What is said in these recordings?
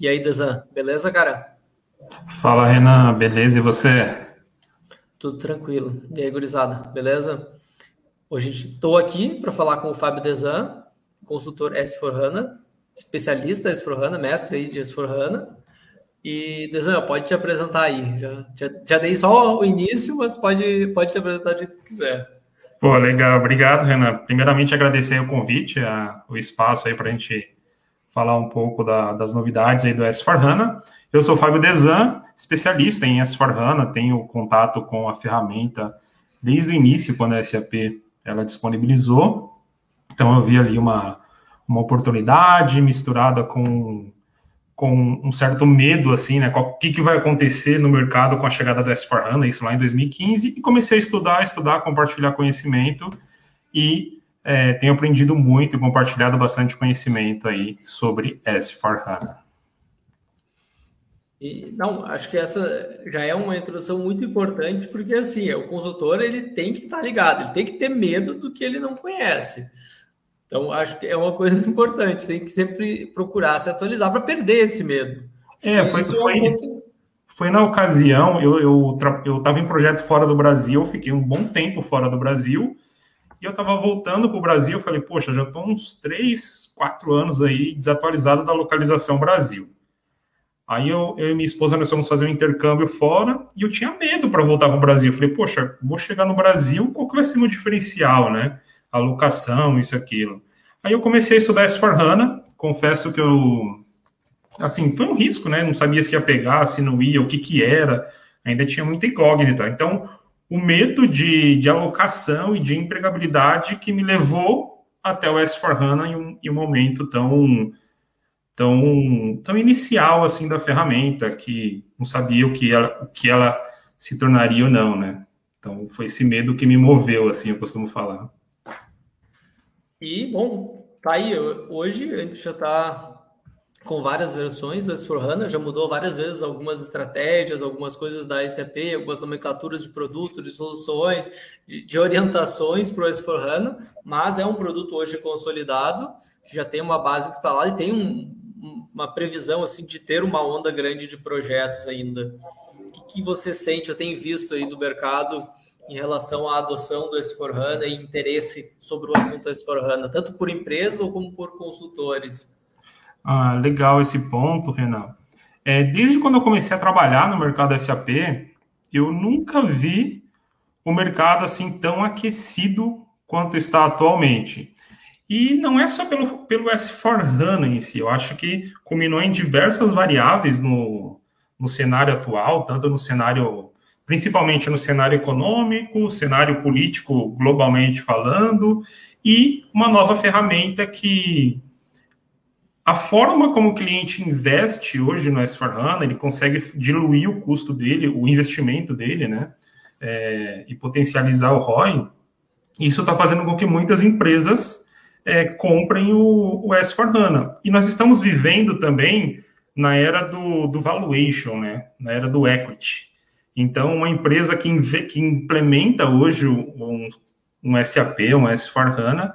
E aí, Desan, beleza, cara? Fala, Renan, beleza? E você? Tudo tranquilo. E aí, gurizada, beleza? Hoje estou aqui para falar com o Fábio Desan, consultor S4HANA, especialista S4HANA, mestre aí de S4HANA. E, Desan, pode te apresentar aí. Já, já, já, dei só o início, mas pode, pode te apresentar do jeito que quiser. Pô, legal. Obrigado, Renan. Primeiramente, agradecer o convite, a, o espaço aí para a gente falar um pouco da, das novidades aí do S4HANA. Eu sou Fábio Desan, especialista em S4HANA, tenho contato com a ferramenta desde o início, quando a SAP ela disponibilizou. Então, eu vi ali uma, uma oportunidade misturada com, com um certo medo, assim, né? O que, que vai acontecer no mercado com a chegada do S4HANA, isso lá em 2015, e comecei a estudar, estudar, compartilhar conhecimento e é, tenho aprendido muito e compartilhado bastante conhecimento aí sobre S4HANA. E, não, acho que essa já é uma introdução muito importante, porque assim, o consultor ele tem que estar ligado, ele tem que ter medo do que ele não conhece. Então, acho que é uma coisa importante, tem que sempre procurar se atualizar para perder esse medo. É, foi, foi, é foi na ocasião, eu estava eu, eu em projeto fora do Brasil, fiquei um bom tempo fora do Brasil, e eu estava voltando para o Brasil, falei, poxa, já estou uns 3, 4 anos aí desatualizado da localização Brasil. Aí eu, eu e minha esposa nós fomos fazer um intercâmbio fora e eu tinha medo para voltar para o Brasil. Eu falei, poxa, vou chegar no Brasil, qual que vai ser o meu diferencial, né? A locação, isso aquilo. Aí eu comecei a estudar S4HANA, confesso que eu, assim, foi um risco, né? Não sabia se ia pegar, se não ia, o que que era, ainda tinha muita incógnita. Então, o medo de, de alocação e de empregabilidade que me levou até o S4HANA em um, em um momento tão, tão, tão inicial assim da ferramenta, que não sabia o que ela, o que ela se tornaria ou não, né? Então, foi esse medo que me moveu, assim, eu costumo falar. E, bom, tá aí. Hoje a gente já está com várias versões do S4HANA, já mudou várias vezes algumas estratégias, algumas coisas da SAP, algumas nomenclaturas de produtos, de soluções, de, de orientações para o S4HANA, mas é um produto hoje consolidado, que já tem uma base instalada e tem um, uma previsão assim de ter uma onda grande de projetos ainda. O que, que você sente, eu tenho visto aí do mercado em relação à adoção do S4HANA e interesse sobre o assunto S4HANA, tanto por empresa ou como por consultores? Ah, legal esse ponto, Renan. É, desde quando eu comecei a trabalhar no mercado SAP, eu nunca vi o mercado assim tão aquecido quanto está atualmente. E não é só pelo, pelo S4HANA em si, eu acho que culminou em diversas variáveis no, no cenário atual, tanto no cenário, principalmente no cenário econômico, cenário político globalmente falando, e uma nova ferramenta que a forma como o cliente investe hoje no S4HANA, ele consegue diluir o custo dele, o investimento dele, né? É, e potencializar o ROI. Isso está fazendo com que muitas empresas é, comprem o, o S4HANA. E nós estamos vivendo também na era do, do valuation, né? Na era do equity. Então, uma empresa que, que implementa hoje um, um SAP, um S4HANA,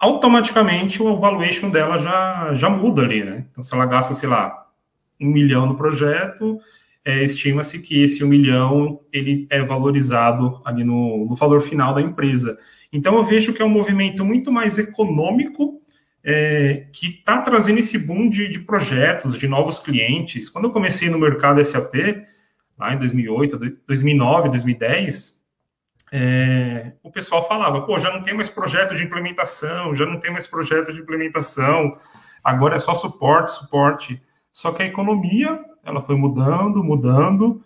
automaticamente o valuation dela já, já muda ali, né? Então, se ela gasta, sei lá, um milhão no projeto, é, estima-se que esse um milhão ele é valorizado ali no, no valor final da empresa. Então, eu vejo que é um movimento muito mais econômico é, que está trazendo esse boom de, de projetos, de novos clientes. Quando eu comecei no mercado SAP, lá em 2008, 2009, 2010, é, o pessoal falava, pô, já não tem mais projeto de implementação, já não tem mais projeto de implementação, agora é só suporte, suporte. Só que a economia, ela foi mudando, mudando,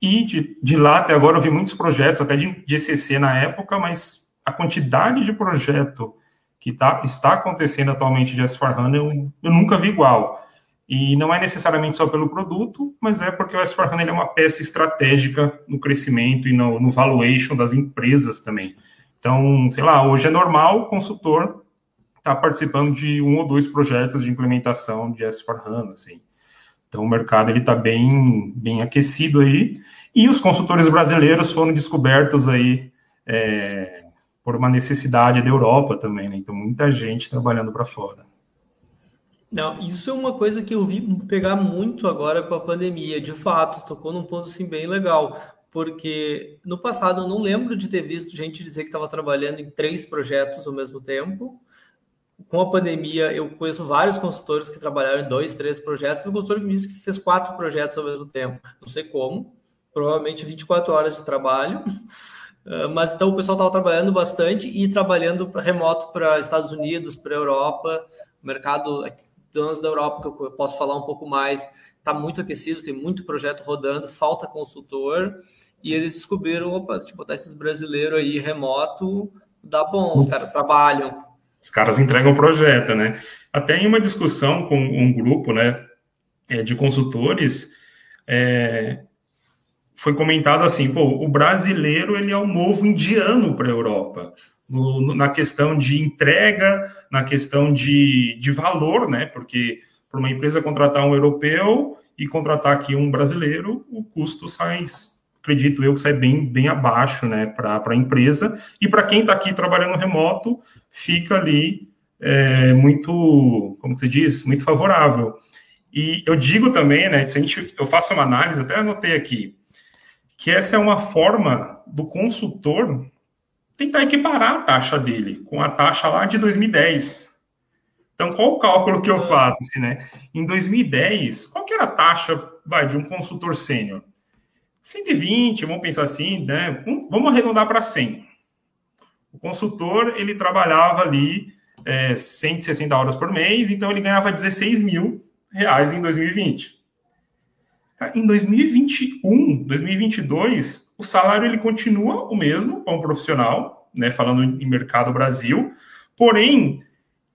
e de, de lá até agora eu vi muitos projetos, até de, de ECC na época, mas a quantidade de projeto que tá, está acontecendo atualmente de S4HANA eu, eu nunca vi igual. E não é necessariamente só pelo produto, mas é porque o S4HANA é uma peça estratégica no crescimento e no, no valuation das empresas também. Então, sei lá, hoje é normal o consultor estar tá participando de um ou dois projetos de implementação de S4HANA, assim. Então, o mercado ele está bem, bem aquecido aí. E os consultores brasileiros foram descobertos aí é, por uma necessidade da Europa também, né? Então, muita gente trabalhando para fora. Não, isso é uma coisa que eu vi pegar muito agora com a pandemia. De fato, tocou num ponto assim bem legal, porque no passado eu não lembro de ter visto gente dizer que estava trabalhando em três projetos ao mesmo tempo. Com a pandemia, eu conheço vários consultores que trabalharam em dois, três projetos. Tem um consultor que me disse que fez quatro projetos ao mesmo tempo. Não sei como, provavelmente 24 horas de trabalho. Ah, mas então o pessoal estava trabalhando bastante e trabalhando remoto para Estados Unidos, para Europa, mercado zonas da Europa que eu posso falar um pouco mais, está muito aquecido, tem muito projeto rodando, falta consultor, e eles descobriram, opa, tipo, botar esses brasileiros aí remoto, dá bom, os caras trabalham. Os caras entregam o projeto, né? Até em uma discussão com um grupo, né, é, de consultores, é, foi comentado assim, pô, o brasileiro ele é o novo indiano para a Europa no, na questão de entrega, na questão de, de valor, né? Porque para uma empresa contratar um europeu e contratar aqui um brasileiro, o custo sai, acredito eu, que sai bem, bem abaixo, né, para a empresa. E para quem está aqui trabalhando remoto, fica ali é, muito, como se diz, muito favorável. E eu digo também, né, se a gente, eu faço uma análise, até anotei aqui, que essa é uma forma do consultor tentar equiparar a taxa dele com a taxa lá de 2010. Então, qual o cálculo que eu faço? Assim, né? Em 2010, qual que era a taxa vai, de um consultor sênior? 120, vamos pensar assim, né? Vamos arredondar para 100. O consultor, ele trabalhava ali é, 160 horas por mês, então ele ganhava 16 mil reais em 2020. Em 2021, 2022, o salário ele continua o mesmo para um profissional, né, falando em mercado Brasil, porém,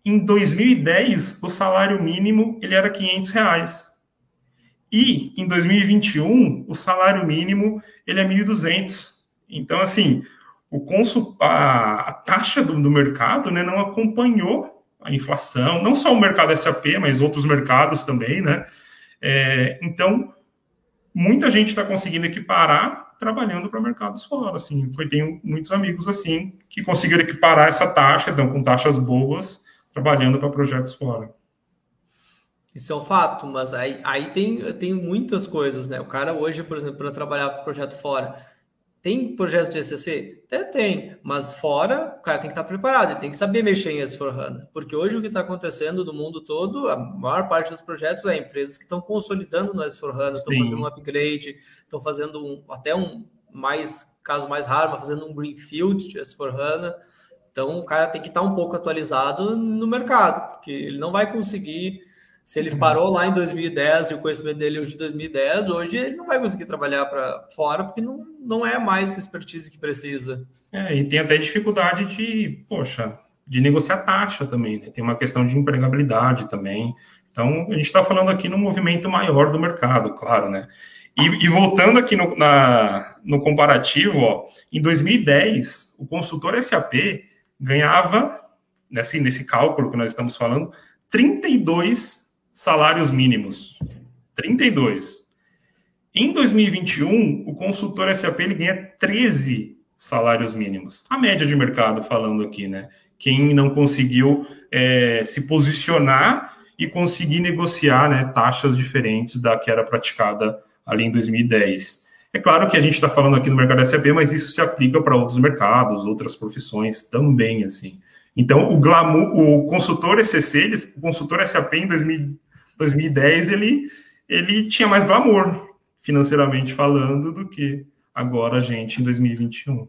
em 2010, o salário mínimo ele era 500 reais. E em 2021, o salário mínimo ele é 1.200. Então, assim, o consul, a, a taxa do, do, mercado né, não acompanhou a inflação, não só o mercado SAP, mas outros mercados também, né? É, então, muita gente está conseguindo equiparar trabalhando para mercados fora. Assim, foi tenho muitos amigos assim que conseguiram equiparar essa taxa, então com taxas boas, trabalhando para projetos fora. Isso é um fato, mas aí, aí tem, tem muitas coisas, né? O cara hoje, por exemplo, para trabalhar para projeto fora, tem projeto de ECC? Até tem, mas fora, o cara tem que estar preparado, ele tem que saber mexer em S4HANA. Porque hoje o que está acontecendo no mundo todo, a maior parte dos projetos é empresas que estão consolidando no S4HANA, estão fazendo um upgrade, estão fazendo um, até um mais, caso mais raro, mas fazendo um greenfield de S4HANA. Então o cara tem que estar um pouco atualizado no mercado, porque ele não vai conseguir se ele parou lá em 2010 e o conhecimento dele hoje de 2010, hoje ele não vai conseguir trabalhar para fora porque não, não é mais expertise que precisa. É, e tem até dificuldade de, poxa, de negociar taxa também, né? Tem uma questão de empregabilidade também. Então, a gente está falando aqui no movimento maior do mercado, claro, né? E, e voltando aqui no, na, no comparativo, ó, em 2010, o consultor SAP ganhava, nesse, nesse cálculo que nós estamos falando, 32 salários mínimos. 32. Em 2021, o consultor SAP ele ganha 13 salários mínimos. A média de mercado, falando aqui, né? Quem não conseguiu é, se posicionar e conseguir negociar né, taxas diferentes da que era praticada ali em 2010. É claro que a gente está falando aqui no mercado SAP, mas isso se aplica para outros mercados, outras profissões também, assim. Então, o glamour, o consultor ECC, o consultor SAP em 2010, ele, ele tinha mais glamour, financeiramente falando, do que agora a gente em 2021.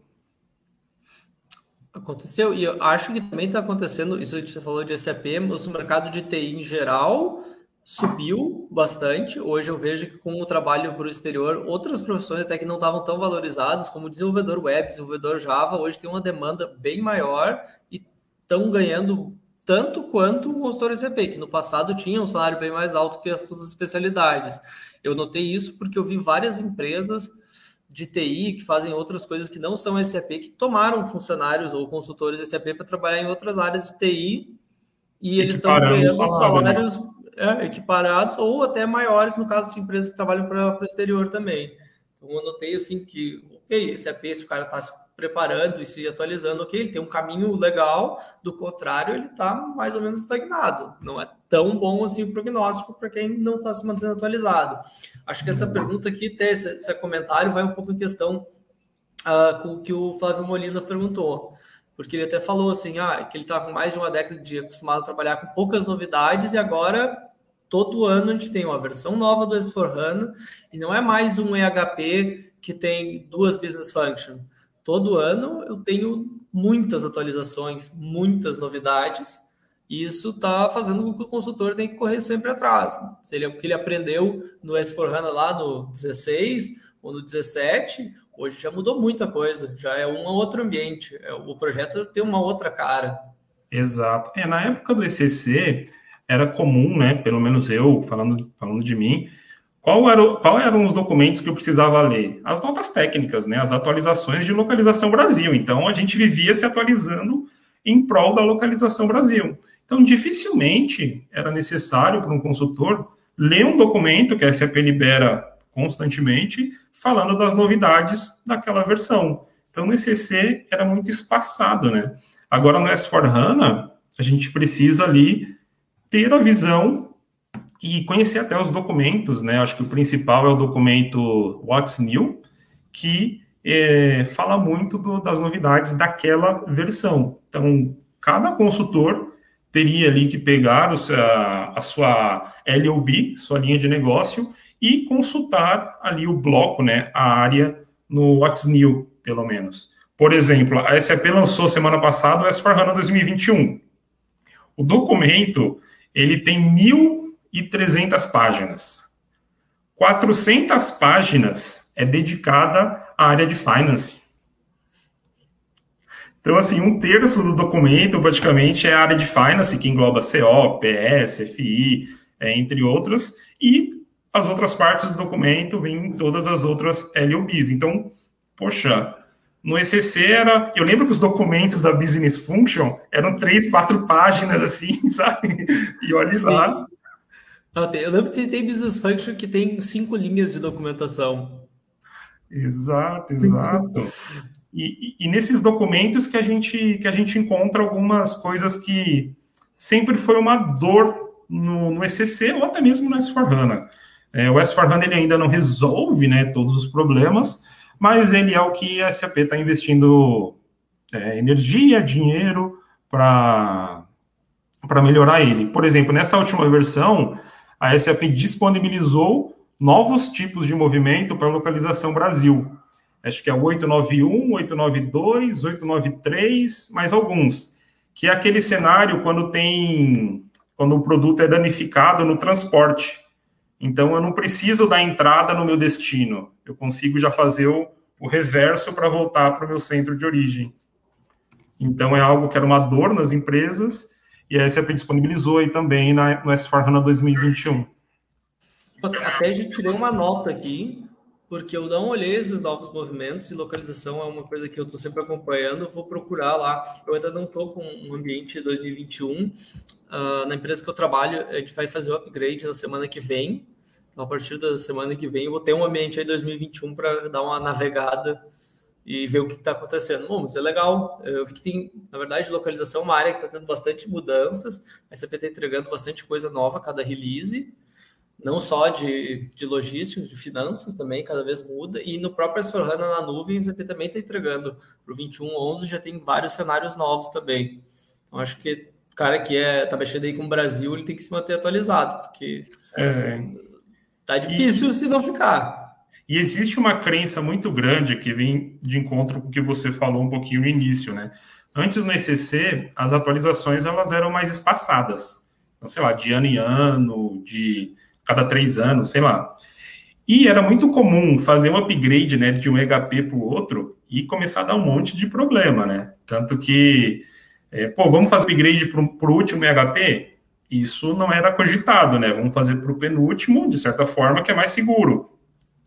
Aconteceu, e eu acho que também está acontecendo, isso que você falou de SAP, mas no mercado de TI em geral subiu bastante. Hoje eu vejo que com o trabalho para o exterior, outras profissões até que não estavam tão valorizadas, como desenvolvedor web, desenvolvedor Java, hoje tem uma demanda bem maior e estão ganhando tanto quanto o consultor SAP, que no passado tinha um salário bem mais alto que as suas especialidades. Eu notei isso porque eu vi várias empresas de TI que fazem outras coisas que não são SAP, que tomaram funcionários ou consultores SAP para trabalhar em outras áreas de TI e eles estão ganhando né? salários é, equiparados ou até maiores no caso de empresas que trabalham para o exterior também. Então, eu notei assim que, ok, SAP, se o cara está preparando e se atualizando, ok, ele tem um caminho legal, do contrário, ele está mais ou menos estagnado. Não é tão bom assim o prognóstico para quem não está se mantendo atualizado. Acho que essa pergunta aqui, esse, esse comentário, vai um pouco em questão uh, com o que o Flávio Molina perguntou. Porque ele até falou assim, ah, que ele está com mais de uma década de acostumado a trabalhar com poucas novidades e agora todo ano a gente tem uma versão nova do S4HANA e não é mais um EHP que tem duas business functions. Todo ano eu tenho muitas atualizações, muitas novidades, e isso está fazendo com que o consultor tenha que correr sempre atrás. Se ele, o que ele aprendeu no S4HANA lá no 16 ou no 17, Hoje já mudou muita coisa, já é um outro ambiente, é, o projeto tem uma outra cara. Exato. É, na época do ECC, era comum, né, pelo menos eu, falando, falando de mim, qual, era, qual eram os documentos que eu precisava ler? As notas técnicas, né, as atualizações de localização Brasil. Então, a gente vivia se atualizando em prol da localização Brasil. Então, dificilmente era necessário para um consultor ler um documento que a SAP libera constantemente falando das novidades daquela versão. Então, no ECC era muito espaçado, né? Agora, no S4HANA, a gente precisa ali ter a visão e conhecer até os documentos, né? Acho que o principal é o documento What's New, que é, fala muito do, das novidades daquela versão. Então, cada consultor teria ali que pegar a, a sua LOB, sua linha de negócio, e consultar ali o bloco, né, a área no What's New, pelo menos. Por exemplo, a SAP lançou semana passada o S4HANA 2021. O documento, ele tem 1.300 páginas. 400 páginas é dedicada à área de finance. Então, assim, um terço do documento, praticamente, é a área de finance, que engloba CO, PS, FI, é, entre outros, e as outras partes do documento vêm todas as outras LOBs. Então, poxa, no ECC era. Eu lembro que os documentos da Business Function eram três, quatro páginas, assim, sabe? E olha Sim. lá. Eu lembro que tem Business Function que tem cinco linhas de documentação. Exato, exato. E, e, e, nesses documentos que a gente que a gente encontra algumas coisas que sempre foi uma dor no, no ECC ou até mesmo no S4HANA. É, o S4HANA ele ainda não resolve né, todos os problemas, mas ele é o que a SAP está investindo é, energia, dinheiro para melhorar ele. Por exemplo, nessa última versão, a SAP disponibilizou novos tipos de movimento para localização Brasil. Acho que é o 891, 892, 893, mais alguns. Que é aquele cenário quando tem quando o produto é danificado no transporte. Então, eu não preciso dar entrada no meu destino. Eu consigo já fazer o, o reverso para voltar para o meu centro de origem. Então, é algo que era uma dor nas empresas e a SAP disponibilizou aí também na, no S4HANA 2021. Até já tirei uma nota aqui, porque eu não olhei esses novos movimentos e localização é uma coisa que eu estou sempre acompanhando. Vou procurar lá. Eu ainda não estou com um ambiente 2021. Uh, na empresa que eu trabalho, a gente vai fazer o upgrade na semana que vem. Então, a partir da semana que vem, eu vou ter um ambiente aí 2021 para dar uma navegada e ver o que está acontecendo. Bom, mas é legal. Eu vi que tem, na verdade, localização é uma área que está tendo bastante mudanças. A SAP está entregando bastante coisa nova a cada release, não só de, de logística, de finanças também, cada vez muda. E no próprio s na nuvem, a SAP também está entregando. Para o 21.11 já tem vários cenários novos também. Então, acho que o cara que é, tá mexendo aí com o Brasil, ele tem que se manter atualizado, porque... É Tá difícil e, se não ficar. E existe uma crença muito grande que vem de encontro com o que você falou um pouquinho no início, né? Antes no ECC, as atualizações elas eram mais espaçadas. Então, sei lá, de ano em ano, de cada três anos, sei lá. E era muito comum fazer um upgrade né, de um EHP para o outro e começar a dar um monte de problema, né? Tanto que, é, pô, vamos fazer upgrade para o último EHP? isso não era cogitado, né? Vamos fazer para o penúltimo, de certa forma, que é mais seguro.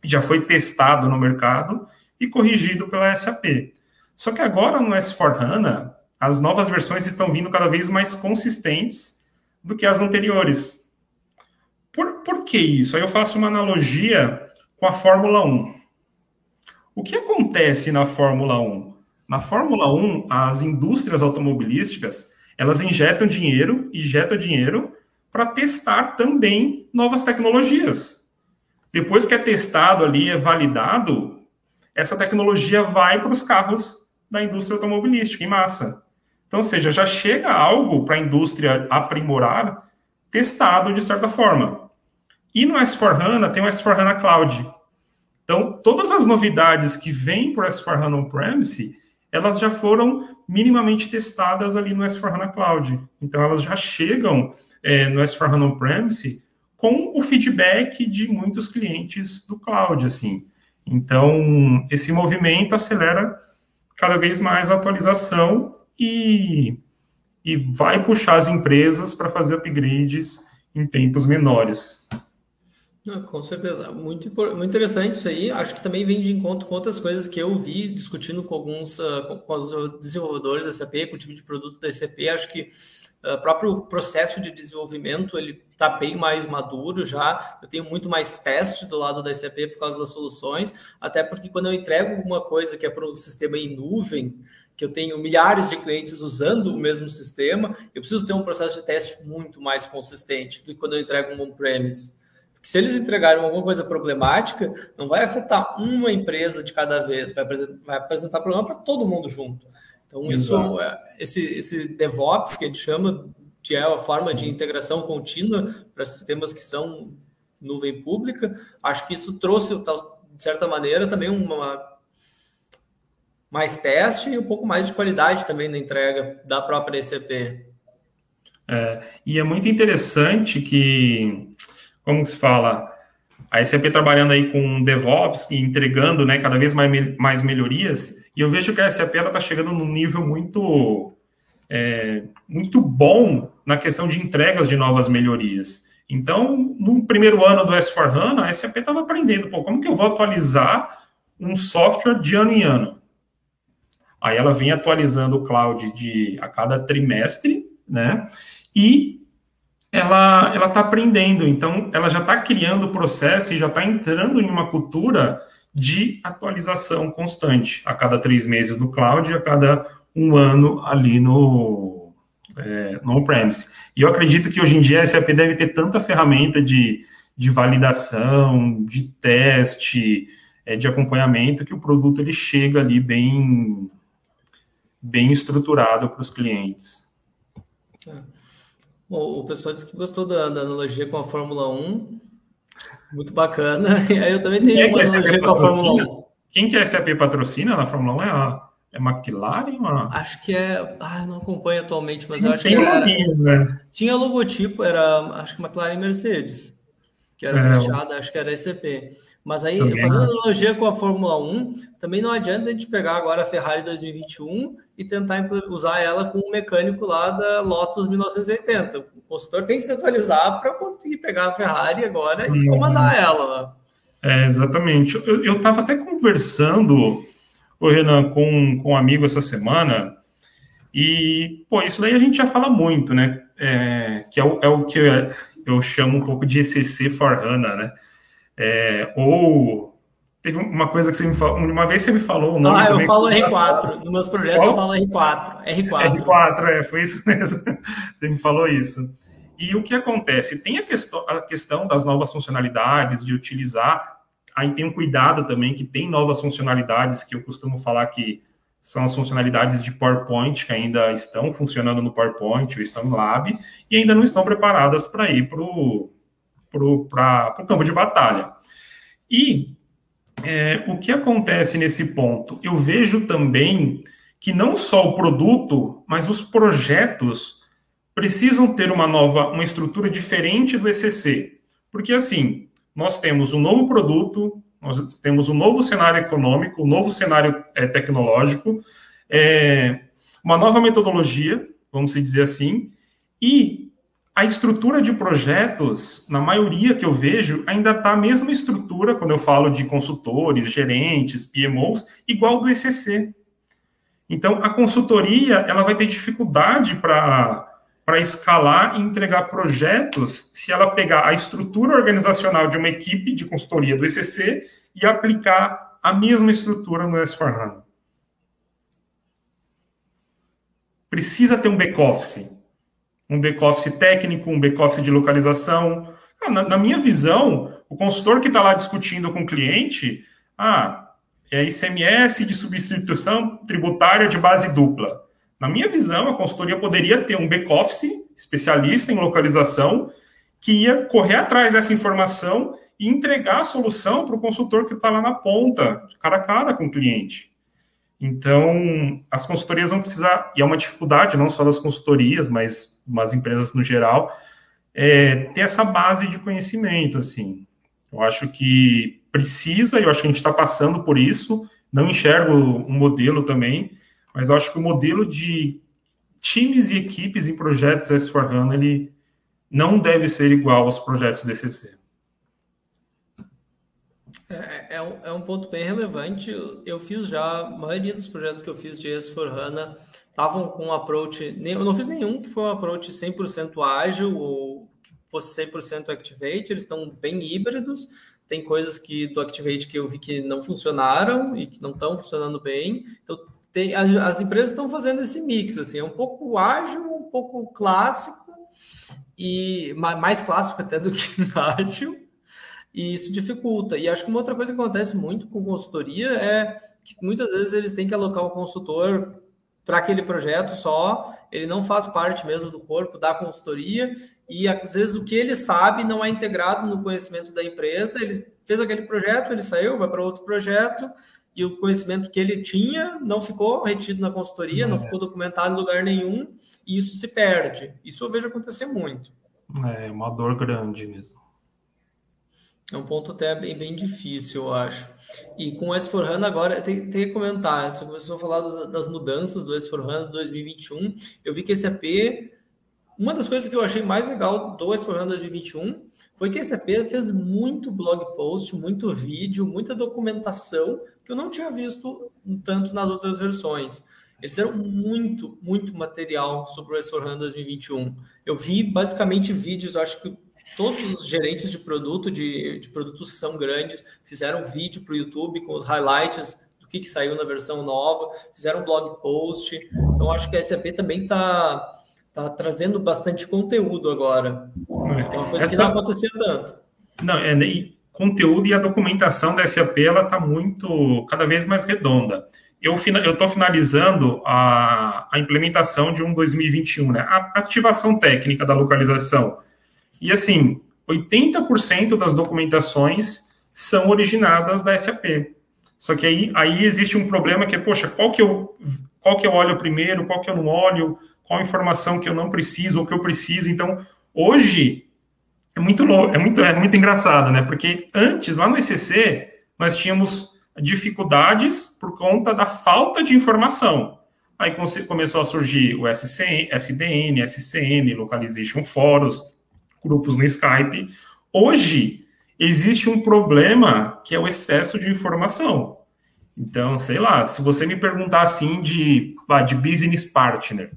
Já foi testado no mercado e corrigido pela SAP. Só que agora no S4HANA, as novas versões estão vindo cada vez mais consistentes do que as anteriores. Por, por que isso? Aí eu faço uma analogia com a Fórmula 1. O que acontece na Fórmula 1? Na Fórmula 1, as indústrias automobilísticas, elas injetam dinheiro, injetam dinheiro para testar também novas tecnologias. Depois que é testado ali, é validado, essa tecnologia vai para os carros da indústria automobilística em massa. Então, ou seja, já chega algo para a indústria aprimorar, testado de certa forma. E no S4HANA tem o S4HANA Cloud. Então, todas as novidades que vêm para o S4HANA On-Premise, elas já foram minimamente testadas ali no S4HANA Cloud. Então, elas já chegam é, no S4HANA On-Premise com o feedback de muitos clientes do cloud, assim. Então, esse movimento acelera cada vez mais a atualização e, e vai puxar as empresas para fazer upgrades em tempos menores. Com certeza, muito, muito interessante isso aí. Acho que também vem de encontro com outras coisas que eu vi discutindo com alguns uh, com os desenvolvedores da SAP, com o time de produto da SAP. Acho que o uh, próprio processo de desenvolvimento ele está bem mais maduro já. Eu tenho muito mais teste do lado da SAP por causa das soluções, até porque quando eu entrego alguma coisa que é para um sistema em nuvem, que eu tenho milhares de clientes usando o mesmo sistema, eu preciso ter um processo de teste muito mais consistente do que quando eu entrego um on-premise se eles entregarem alguma coisa problemática, não vai afetar uma empresa de cada vez, vai apresentar problema para todo mundo junto. Então, isso, é, esse, esse DevOps que a gente chama, que é a forma de integração contínua para sistemas que são nuvem pública, acho que isso trouxe, de certa maneira, também uma mais teste e um pouco mais de qualidade também na entrega da própria ECP. É, e é muito interessante que como se fala, a SAP trabalhando aí com DevOps e entregando, né, cada vez mais, mais melhorias, e eu vejo que a SAP está chegando num nível muito, é, muito bom na questão de entregas de novas melhorias. Então, no primeiro ano do S4HANA, a SAP estava aprendendo, pô, como que eu vou atualizar um software de ano em ano? Aí ela vem atualizando o cloud de a cada trimestre, né? E ela ela está aprendendo, então ela já está criando o processo e já está entrando em uma cultura de atualização constante, a cada três meses no cloud, a cada um ano ali no, é, no on-premise. E eu acredito que hoje em dia a SAP deve ter tanta ferramenta de, de validação, de teste, é, de acompanhamento, que o produto ele chega ali bem, bem estruturado para os clientes. É. Bom, o pessoal disse que gostou da, da, analogia com a Fórmula 1. Muito bacana. E aí eu também tenho Quem uma é analogia com a Fórmula 1. Quem que a SAP patrocina na Fórmula 1 é a, é McLaren? Uma... Acho que é. Ah, não acompanho atualmente, mas eu acho que era. né? Tinha logotipo, era acho que McLaren e Mercedes. Que era é, acho que era SAP. Mas aí, fazendo analogia com a Fórmula 1, também não adianta a gente pegar agora a Ferrari 2021 e tentar usar ela com o mecânico lá da Lotus 1980. O consultor tem que se atualizar para conseguir pegar a Ferrari agora e uhum. comandar ela. É, exatamente. Eu estava até conversando, o Renan, com, com um amigo essa semana, e, pô, isso daí a gente já fala muito, né? É, que é o, é o que eu chamo um pouco de ECC for HANA, né? É, ou teve uma coisa que você me falou, uma vez você me falou o nome. Ah, eu falo R4. Nos meus projetos Qual? eu falo R4. R4. R4, é, foi isso mesmo. Você me falou isso. E o que acontece? Tem a questão, a questão das novas funcionalidades, de utilizar. Aí tem um cuidado também que tem novas funcionalidades que eu costumo falar que são as funcionalidades de PowerPoint que ainda estão funcionando no PowerPoint ou estão no Lab e ainda não estão preparadas para ir para o campo de batalha. E é, o que acontece nesse ponto? Eu vejo também que não só o produto, mas os projetos precisam ter uma nova, uma estrutura diferente do ECC. Porque assim, nós temos um novo produto, nós temos um novo cenário econômico, um novo cenário é, tecnológico, é, uma nova metodologia, vamos dizer assim, e a estrutura de projetos, na maioria que eu vejo, ainda está a mesma estrutura, quando eu falo de consultores, gerentes, PMOs, igual do ECC. Então, a consultoria ela vai ter dificuldade para escalar e entregar projetos se ela pegar a estrutura organizacional de uma equipe de consultoria do ECC e aplicar a mesma estrutura no S4HANA. precisa ter um back-office. Um back-office técnico, um back-office de localização. Ah, na, na, minha visão, o consultor que está lá discutindo com o cliente, ah, é ICMS de substituição tributária de base dupla. Na minha visão, a consultoria poderia ter um back-office especialista em localização que ia correr atrás dessa informação e entregar a solução para o consultor que está lá na ponta, cara a cara com o cliente. Então, as consultorias vão precisar, e é uma dificuldade não só das consultorias, mas das empresas no geral, é, ter essa base de conhecimento, assim. Eu acho que precisa, eu acho que a gente está passando por isso, não enxergo um modelo também, mas eu acho que o modelo de times e equipes em projetos S4HANA, ele não deve ser igual aos projetos DCC. É, é, um, é um ponto bem relevante. Eu fiz já, a maioria dos projetos que eu fiz de S4HANA estavam com um approach, eu não fiz nenhum que foi um approach 100% ágil ou que fosse 100% Activate, eles estão bem híbridos, tem coisas que do Activate que eu vi que não funcionaram e que não estão funcionando bem, então tem, as, as empresas estão fazendo esse mix, assim, é um pouco ágil, um pouco clássico, e mais clássico até do que ágil, e isso dificulta. E acho que uma outra coisa que acontece muito com consultoria é que muitas vezes eles têm que alocar um consultor para aquele projeto só, ele não faz parte mesmo do corpo da consultoria, e às vezes o que ele sabe não é integrado no conhecimento da empresa, ele fez aquele projeto, ele saiu, vai para outro projeto, e o conhecimento que ele tinha não ficou retido na consultoria, não é. ficou documentado em lugar nenhum, e isso se perde. Isso eu vejo acontecer muito. É uma dor grande mesmo. É um ponto até bem, bem difícil, eu acho. E com o S4HANA agora, tem, tem que comentar, você começou a falar das mudanças do S4HANA 2021, eu vi que esse AP, uma das coisas que eu achei mais legal do S4HANA 2021 foi que esse AP fez muito blog post, muito vídeo, muita documentação que eu não tinha visto tanto nas outras versões. Eles fizeram muito, muito material sobre o S4HANA 2021. Eu vi basicamente vídeos, acho que todos os gerentes de produto, de, de produtos que são grandes, fizeram vídeo para o YouTube com os highlights do que, que saiu na versão nova, fizeram blog post. Então, acho que a SAP também está tá trazendo bastante conteúdo agora. É uma coisa Essa... que não acontecia tanto. Não, é, nem conteúdo e a documentação da SAP ela está muito, cada vez mais redonda. Eu estou finalizando a, a implementação de um 2021, né? A ativação técnica da localização e assim, 80% das documentações são originadas da SAP. Só que aí, aí existe um problema que é, poxa, qual que, eu, qual que eu olho primeiro, qual que eu não olho, qual informação que eu não preciso ou que eu preciso. Então, hoje é muito louco, é muito, é muito engraçado, né? Porque antes, lá no ECC, nós tínhamos dificuldades por conta da falta de informação. Aí começou a surgir o SCN, SDN, SCN, Localization Forums, grupos no Skype. Hoje, existe um problema que é o excesso de informação. Então, sei lá, se você me perguntar assim de, de business partner.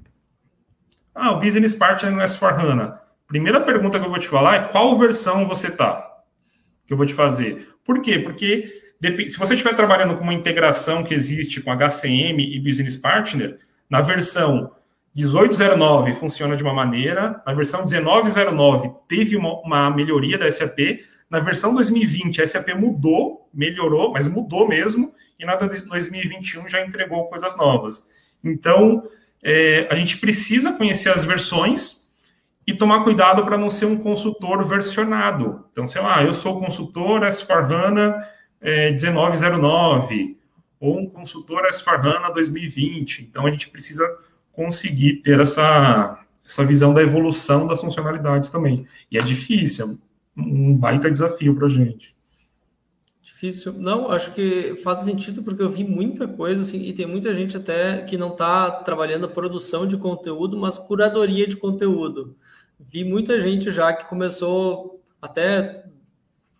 Ah, o business partner no S4HANA. Primeira pergunta que eu vou te falar é qual versão você tá? Que eu vou te fazer. Por quê? Porque se você estiver trabalhando com uma integração que existe com HCM e business partner, na versão 1809 funciona de uma maneira, na versão 1909 teve uma, uma, melhoria da SAP, na versão 2020 a SAP mudou, melhorou, mas mudou mesmo, e na 2021 já entregou coisas novas. Então, é, a gente precisa conhecer as versões e tomar cuidado para não ser um consultor versionado. Então, sei lá, eu sou consultor S4HANA é, 1909, ou um consultor S4HANA 2020. Então, a gente precisa conseguir ter essa, essa visão da evolução das funcionalidades também. E é difícil, é um baita desafio para a gente. Difícil. Não, acho que faz sentido porque eu vi muita coisa assim, e tem muita gente até que não está trabalhando a produção de conteúdo, mas curadoria de conteúdo. Vi muita gente já que começou até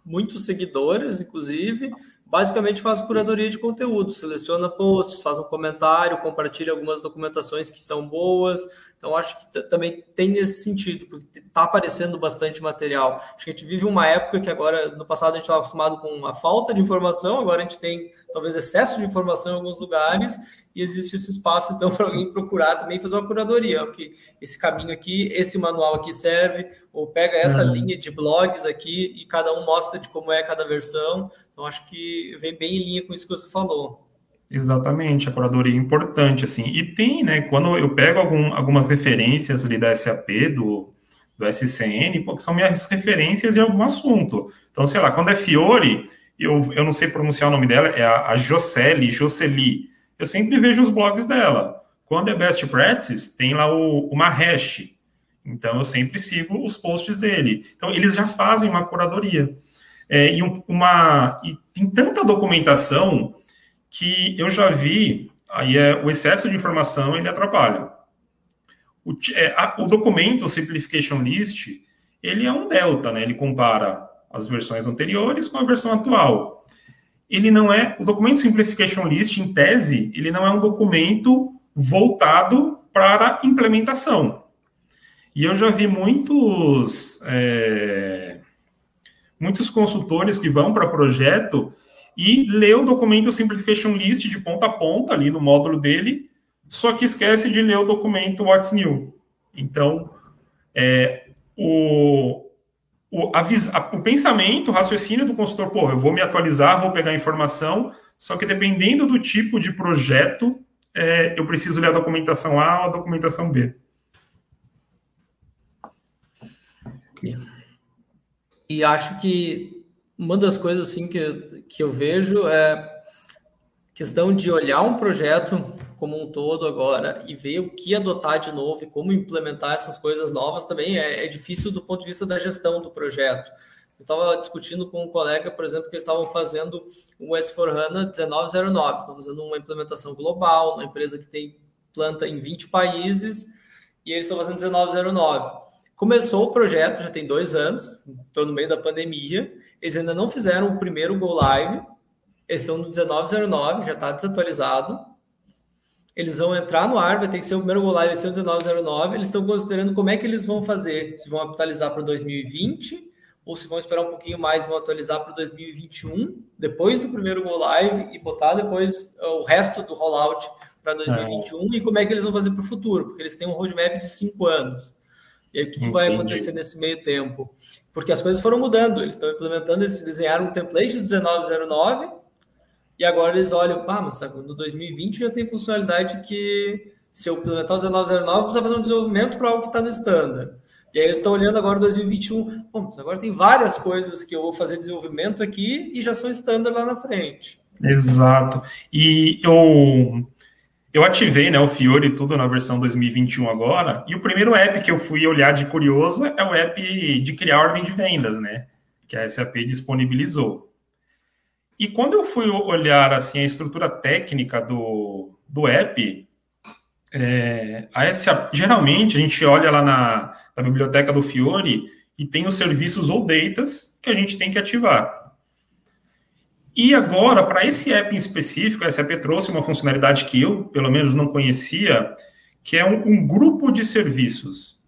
muitos seguidores, inclusive, basicamente faz curadoria de conteúdo, seleciona posts, faz um comentário, compartilha algumas documentações que são boas, Então, acho que também tem nesse sentido, porque está aparecendo bastante material. Acho que a gente vive uma época que agora, no passado, a gente estava acostumado com a falta de informação, agora a gente tem talvez excesso de informação em alguns lugares, e existe esse espaço, então, para alguém procurar também fazer uma curadoria, porque esse caminho aqui, esse manual aqui serve, ou pega essa uhum. linha de blogs aqui e cada um mostra de como é cada versão. Então, acho que vem bem em linha com isso que você falou. Exatamente, a curadoria é importante, assim. E tem, né, quando eu pego algum, algumas referências ali da SAP, do, do SCN, porque são minhas referências em algum assunto. Então, sei lá, quando é Fiore, eu, eu não sei pronunciar o nome dela, é a, a Jocely, Jocely. Eu sempre vejo os blogs dela. Quando é Best Practices, tem lá o, o. Então, eu sempre sigo os posts dele. Então, eles já fazem uma curadoria. É, e, um, uma, e tem tanta documentação que eu já vi, aí é o excesso de informação ele atrapalha. O, é, a, o documento o Simplification List, ele é um delta, né? Ele compara as versões anteriores com a versão atual. Ele não é, o documento Simplification List, em tese, ele não é um documento voltado para implementação. E eu já vi muitos, é, muitos consultores que vão para projeto e lê o documento Simplification List de ponta a ponta ali no módulo dele, só que esquece de ler o documento What's New. Então, é, o, o, a, a, o pensamento, o raciocínio do consultor, pô, eu vou me atualizar, vou pegar informação, só que dependendo do tipo de projeto, é, eu preciso ler a documentação A ou a documentação B. E acho que uma das coisas assim que, que eu vejo é questão de olhar um projeto como um todo agora e ver o que adotar de novo e como implementar essas coisas novas também é, é difícil do ponto de vista da gestão do projeto. Eu estava discutindo com um colega, por exemplo, que eles estavam fazendo um S4HANA 1909, estão fazendo uma implementação global, uma empresa que tem planta em 20 países, e eles estão fazendo 1909. Começou o projeto, já tem dois anos, estou no meio da pandemia, eles ainda não fizeram o primeiro Go Live. Eles estão no 1909, já está desatualizado. Eles vão entrar no ar, vai ter que ser o primeiro Go Live, vai ser o 1909. Eles estão considerando como é que eles vão fazer. Se vão atualizar para 2020 ou se vão esperar um pouquinho mais e vão atualizar para 2021, depois do primeiro Go Live e botar depois uh, o resto do rollout para 2021 é. e como é que eles vão fazer para o futuro, porque eles têm um roadmap de cinco anos. E aí, o que, que vai acontecer nesse meio tempo? Porque as coisas foram mudando, eles estão implementando, eles desenharam um template de 1909 e agora eles olham, pá, mas sabe, no 2020 já tem funcionalidade que se eu implementar o 1909, precisa fazer um desenvolvimento para algo que está no standard. E aí eles estão olhando agora 2021, bom, agora tem várias coisas que eu vou fazer desenvolvimento aqui e já são standard lá na frente. Exato. E eu eu ativei né, o Fiore e tudo na versão 2021 agora, e o primeiro app que eu fui olhar de curioso é o app de criar ordem de vendas, né? Que a SAP disponibilizou. E quando eu fui olhar assim a estrutura técnica do, do app, é, a SAP, geralmente a gente olha lá na, na biblioteca do Fiore e tem os serviços ou datas que a gente tem que ativar. E agora, para esse app em específico, a SAP trouxe uma funcionalidade que eu, pelo menos, não conhecia, que é um, um grupo de serviços.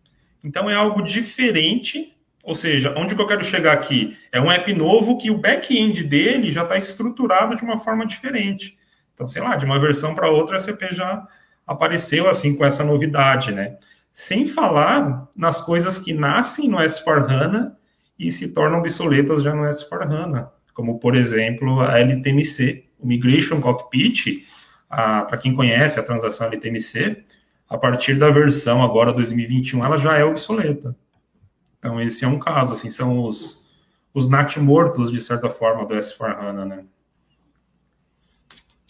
Então, é algo diferente, ou seja, onde que eu quero chegar aqui? É um app novo que o back-end dele já está estruturado de uma forma diferente. Então, sei lá, de uma versão para outra, a SAP já apareceu assim com essa novidade, né? Sem falar nas coisas que nascem no S4HANA e se tornam obsoletas já no S4HANA como por exemplo a LTMC, o Migration Cockpit, para quem conhece a transação LTMC, a partir da versão agora 2021 ela já é obsoleta. Então esse é um caso, assim, são os, os NAT mortos, de certa forma, do S4HANA, né?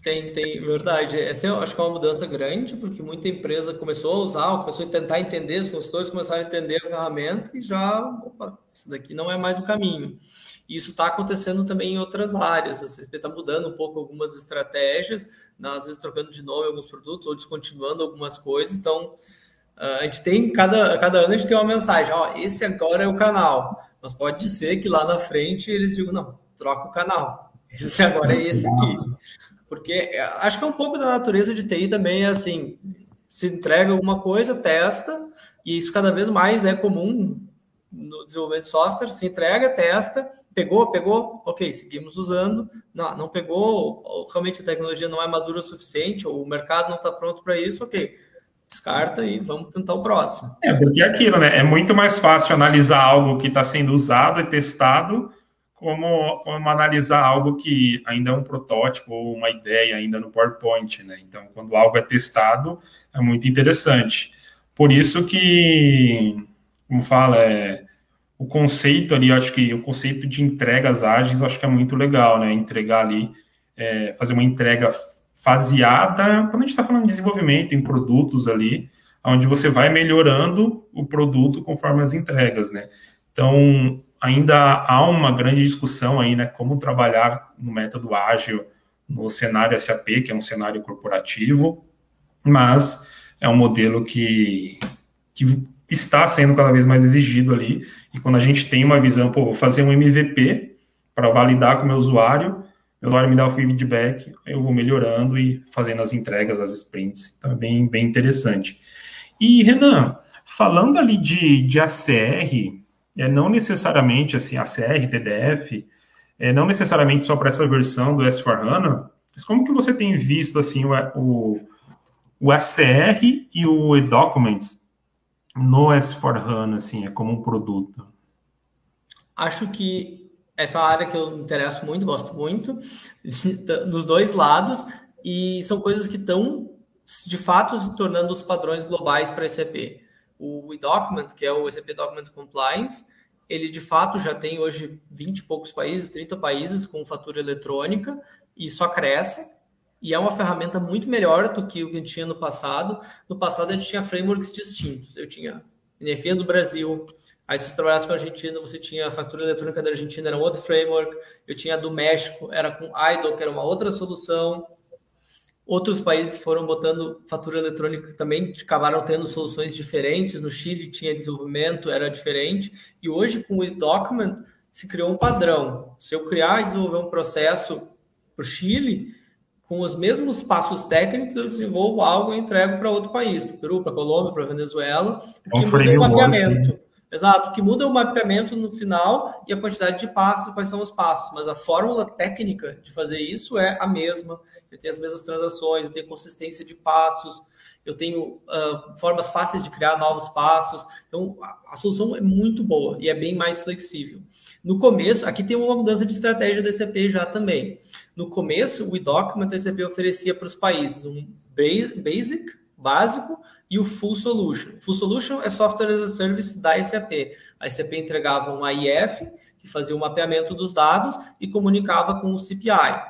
Tem, tem, verdade. Essa eu acho que é uma mudança grande, porque muita empresa começou a usar, começou a tentar entender, os consultores começaram a entender a ferramenta e já, opa, isso daqui não é mais o caminho. E isso está acontecendo também em outras áreas. A CSP está mudando um pouco algumas estratégias, né? às vezes trocando de nome alguns produtos ou descontinuando algumas coisas. Então, a gente tem, cada, cada ano a gente tem uma mensagem, ó, esse agora é o canal. Mas pode ser que lá na frente eles digam, não, troca o canal. Esse agora é esse aqui. Porque é, acho que é um pouco da natureza de TI também, é assim, se entrega alguma coisa, testa, e isso cada vez mais é comum no desenvolvimento de software, se entrega, testa, pegou, pegou, ok, seguimos usando, não, não pegou, ou realmente a tecnologia não é madura o suficiente, ou o mercado não está pronto para isso, ok, descarta e vamos tentar o próximo. É, porque é aquilo, né? É muito mais fácil analisar algo que está sendo usado e testado como, como analisar algo que ainda é um protótipo ou uma ideia ainda no PowerPoint, né? Então, quando algo é testado, é muito interessante. Por isso que, como fala, é, o conceito ali, acho que o conceito de entregas ágeis, acho que é muito legal, né? Entregar ali, é, fazer uma entrega faseada, quando a gente está falando de desenvolvimento em produtos ali, onde você vai melhorando o produto conforme as entregas, né? Então, ainda há uma grande discussão aí, né, como trabalhar no método ágil no cenário SAP, que é um cenário corporativo, mas é um modelo que, que está sendo cada vez mais exigido ali, e quando a gente tem uma visão, pô, vou fazer um MVP para validar com o meu usuário, meu usuário me dá o feedback, eu vou melhorando e fazendo as entregas, as sprints. Então, é bem, bem interessante. E, Renan, falando ali de, de ACR, é, não necessariamente, assim, ACR, TDF, é, não necessariamente só para essa versão do S4HANA, mas como que você tem visto, assim, o, o, o ACR e o e-Documents no S4HANA, assim, é como um produto? Acho que essa área que eu me interesso muito, gosto muito, dos dois lados, e são coisas que estão, de fato, se tornando os padrões globais para SAP. O eDocument, que é o SAP Document Compliance, ele de fato já tem hoje 20 e poucos países, 30 países com fatura eletrônica, e só cresce, e é uma ferramenta muito melhor do que o que gente tinha no passado. No passado a gente tinha frameworks distintos. Eu tinha NFE do Brasil, Aí, se você trabalhasse com a Argentina, você tinha a fatura eletrônica da Argentina, era um outro framework. Eu tinha a do México, era com IDO, que era uma outra solução. Outros países foram botando fatura eletrônica também, acabaram tendo soluções diferentes. No Chile tinha desenvolvimento, era diferente. E hoje, com o e-document, se criou um padrão. Se eu criar e desenvolver um processo para o Chile, com os mesmos passos técnicos, eu desenvolvo algo e entrego para outro país, para o Peru, para a Colômbia, para a Venezuela, que é muda o mapeamento. Exato, o que muda o mapeamento no final e a quantidade de passos, quais são os passos, mas a fórmula técnica de fazer isso é a mesma. Eu tenho as mesmas transações, eu tenho consistência de passos, eu tenho uh, formas fáceis de criar novos passos. Então, a, a, solução é muito boa e é bem mais flexível. No começo, aqui tem uma mudança de estratégia da SAP já também. No começo, o eDocument SAP oferecia para os países um basic, básico e o Full Solution. Full Solution é Software as a Service da SAP. A SAP entregava um AIF, que fazia o mapeamento dos dados e comunicava com o CPI.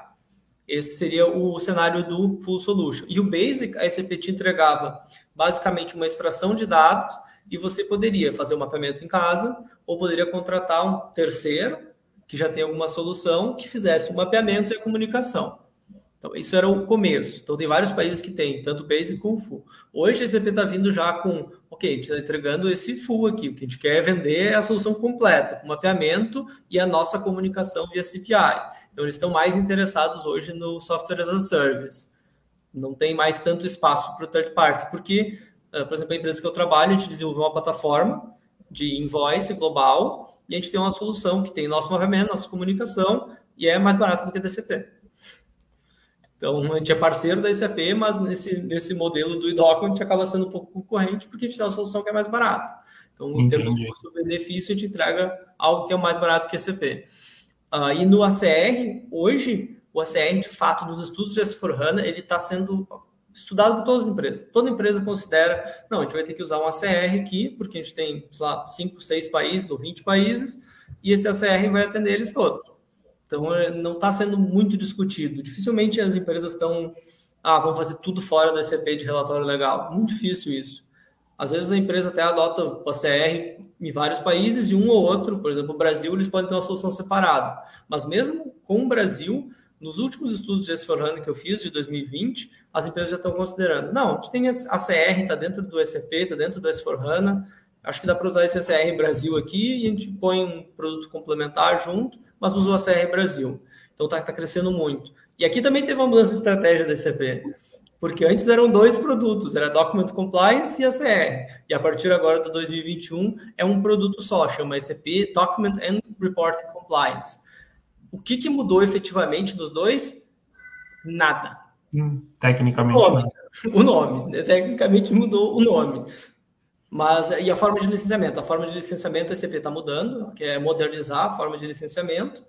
Esse seria o cenário do Full Solution. E o Basic, a SAP te entregava basicamente uma extração de dados e você poderia fazer o mapeamento em casa ou poderia contratar um terceiro que já tem alguma solução que fizesse o mapeamento e a comunicação. Então, isso era o começo. Então, tem vários países que tem, tanto Basic como Full. Hoje, a SAP está vindo já com, ok, a gente está entregando esse Full aqui. O que a gente quer vender é a solução completa, com mapeamento e a nossa comunicação via CPI. Então, eles estão mais interessados hoje no Software as a Service. Não tem mais tanto espaço para o third party, porque, ah, por exemplo, a empresa que eu trabalho, a gente desenvolveu uma plataforma de invoice global e a gente tem uma solução que tem nosso mapeamento, nossa comunicação e é mais barata do que a DCP. Então, a gente é parceiro da SAP, mas nesse, nesse modelo do IDOC, a gente acaba sendo um pouco concorrente, porque a gente dá uma solução que é mais barata. Então, em Entendi. termos de custo-benefício, a gente entrega algo que é mais barato que a SAP. Uh, ah, e no ACR, hoje, o ACR, de fato, nos estudos de S4HANA, ele está sendo estudado por todas as empresas. Toda empresa considera, não, a gente vai ter que usar um ACR aqui, porque a gente tem, sei lá, 5, 6 países ou 20 países, e esse ACR vai atender eles todos. Então, é, não está sendo muito discutido. Dificilmente as empresas estão, ah, vão fazer tudo fora do SCP de relatório legal. Muito difícil isso. Às vezes a empresa até adota o ACR em vários países e um ou outro, por exemplo, o Brasil, eles podem ter uma solução separada. Mas mesmo com o Brasil, nos últimos estudos de S4HANA que eu fiz, de 2020, as empresas já estão considerando. Não, a gente tem a CR, está dentro do SAP, está dentro do S4HANA, acho que dá para usar esse ACR Brasil aqui e a gente põe um produto complementar junto mas usa o ACR Brasil. Então está tá crescendo muito. E aqui também teve uma mudança de estratégia da SAP, Porque antes eram dois produtos, era Document Compliance e ACR. E a partir agora do 2021 é um produto só, chama SAP Document and Reporting Compliance. O que, que mudou efetivamente nos dois? Nada. Hum, tecnicamente. O nome. O nome. Tecnicamente mudou o nome. Mas, e a forma de licenciamento? A forma de licenciamento a SAP está mudando, que é modernizar a forma de licenciamento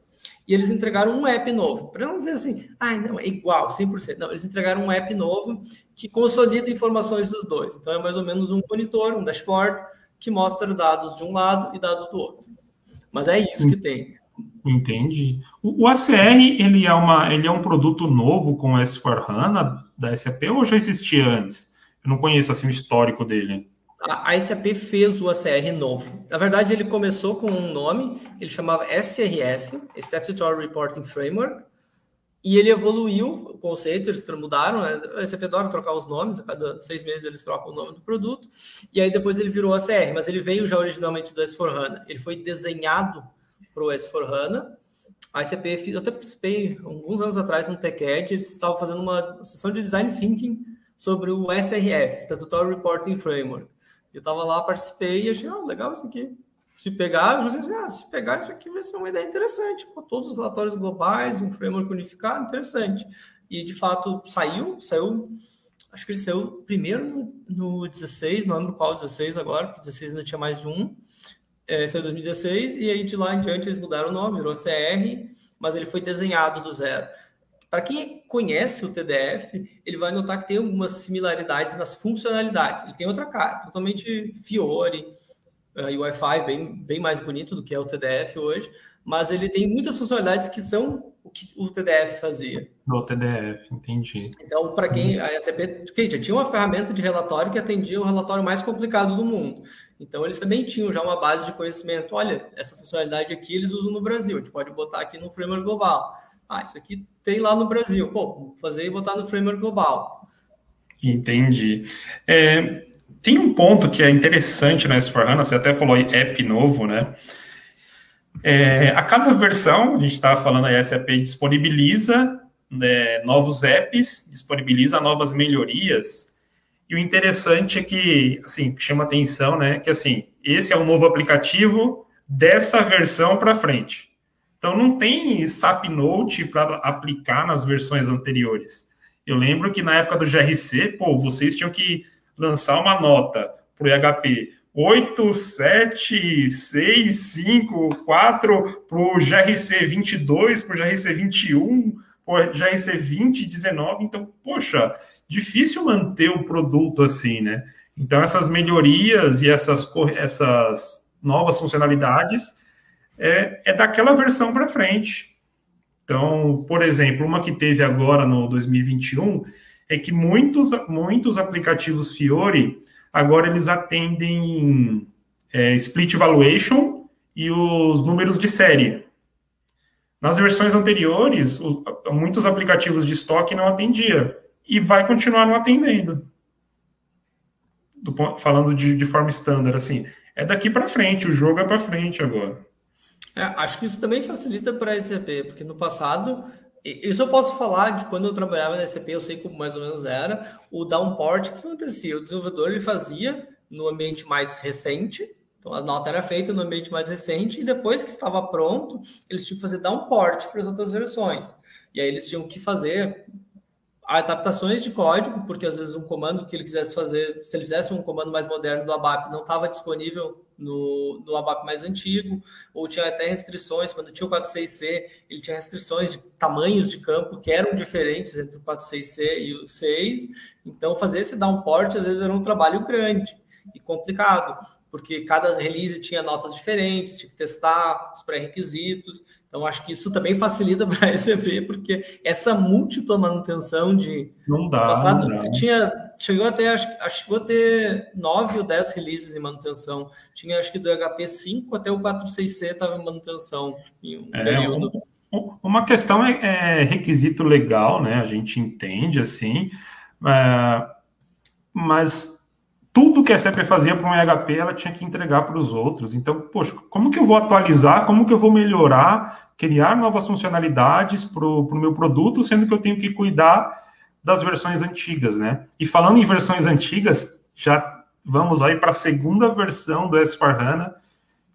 e eles entregaram um app novo. Para não dizer assim, ah, não, é igual, 100%. Não, eles entregaram um app novo que consolida informações dos dois. Então, é mais ou menos um monitor, um dashboard, que mostra dados de um lado e dados do outro. Mas é isso que tem. Entendi. O, ACR, ele é, uma, ele é um produto novo com S4HANA da SAP ou já existia antes? Eu não conheço assim, o histórico dele a SAP fez o ACR novo. Na verdade, ele começou com um nome, ele chamava SRF, Statutory Reporting Framework, e ele evoluiu o conceito, eles mudaram, né? a SAP adora trocar os nomes, a cada seis meses eles trocam o nome do produto, e aí depois ele virou ACR, mas ele veio já originalmente do S4HANA. Ele foi desenhado para o S4HANA, a SAP, eu até participei alguns anos atrás no TechEd, eles estavam fazendo uma sessão de Design Thinking sobre o SRF, Statutory Reporting Framework. Eu estava lá, participei e achei, oh, legal isso aqui. Se pegar, eu disse, ah, se pegar isso aqui vai ser uma ideia interessante. Pô, todos os relatórios globais, um framework unificado, interessante. E de fato saiu, saiu, acho que ele saiu primeiro no, no 16, não lembro qual 16 agora, porque 16 ainda tinha mais de um. É, saiu em 2016, e aí de lá em diante eles mudaram o nome, virou CR, mas ele foi desenhado do zero. Para quem conhece o TDF, ele vai notar que tem algumas similaridades nas funcionalidades. Ele tem outra cara, totalmente Fiore, uh, e Wi-Fi bem, bem mais bonito do que é o TDF hoje, mas ele tem muitas funcionalidades que são o que o TDF fazia. O TDF, entendi. Então, para quem a SAP já tinha uma ferramenta de relatório que atendia o relatório mais complicado do mundo. Então, eles também tinham já uma base de conhecimento. Olha, essa funcionalidade aqui eles usam no Brasil, a gente pode botar aqui no framework global. Ah, isso aqui tem lá no Brasil. Pô, vou fazer e botar no framework global. Entendi. É, tem um ponto que é interessante na S4HANA, você até falou aí app novo, né? É, a cada versão, a gente estava falando aí, a SAP disponibiliza né, novos apps, disponibiliza novas melhorias. E o interessante é que, assim, chama atenção, né? Que assim, esse é um novo aplicativo dessa versão para frente. Então não tem SAP Note para aplicar nas versões anteriores. Eu lembro que na época do GRC, pô, vocês tinham que lançar uma nota para o IHP 8, 7, 6, 5, 4 para o GRC 22, para o GRC 21, para o GRC 20, 19. Então, poxa, difícil manter o produto assim, né? Então, essas melhorias e essas, essas novas funcionalidades é, é daquela versão para frente. Então, por exemplo, uma que teve agora no 2021 é que muitos, muitos aplicativos Fiore agora eles atendem é, split valuation e os números de série. Nas versões anteriores, os, muitos aplicativos de estoque não atendia e vai continuar não atendendo. Do, falando de, de forma estándar, assim, é daqui para frente, o jogo é para frente agora. É, acho que isso também facilita para a SAP, porque no passado, isso eu posso falar de quando eu trabalhava na SAP, eu sei como mais ou menos era, o downport, que acontecia? O desenvolvedor ele fazia no ambiente mais recente, então a nota era feita no ambiente mais recente, e depois que estava pronto, eles tinham que fazer downport para as outras versões. E aí eles tinham que fazer adaptações de código, porque às vezes um comando que ele quisesse fazer, se ele fizesse um comando mais moderno do ABAP, não estava disponível no, no ABAP mais antigo, ou tinha até restrições, quando tinha o 46C, ele tinha restrições de tamanhos de campo que eram diferentes entre o 46C e o 6, então fazer esse downport às vezes era um trabalho grande e complicado, porque cada release tinha notas diferentes, tinha que testar os pré-requisitos, então, acho que isso também facilita para a SAP, porque essa múltipla manutenção de. Não dá. Passado, não dá. Tinha, chegou até acho, chegou a ter nove ou dez releases em manutenção. Tinha, acho que do HP 5 até o 46C estava em manutenção em um é, período. Um, uma questão é, é, requisito legal, né? A gente entende assim, é, mas tudo que a SAP fazia para um EHP, ela tinha que entregar para os outros. Então, poxa, como que eu vou atualizar? Como que eu vou melhorar? Criar novas funcionalidades para o pro meu produto, sendo que eu tenho que cuidar das versões antigas, né? E falando em versões antigas, já vamos aí para a segunda versão do S4HANA,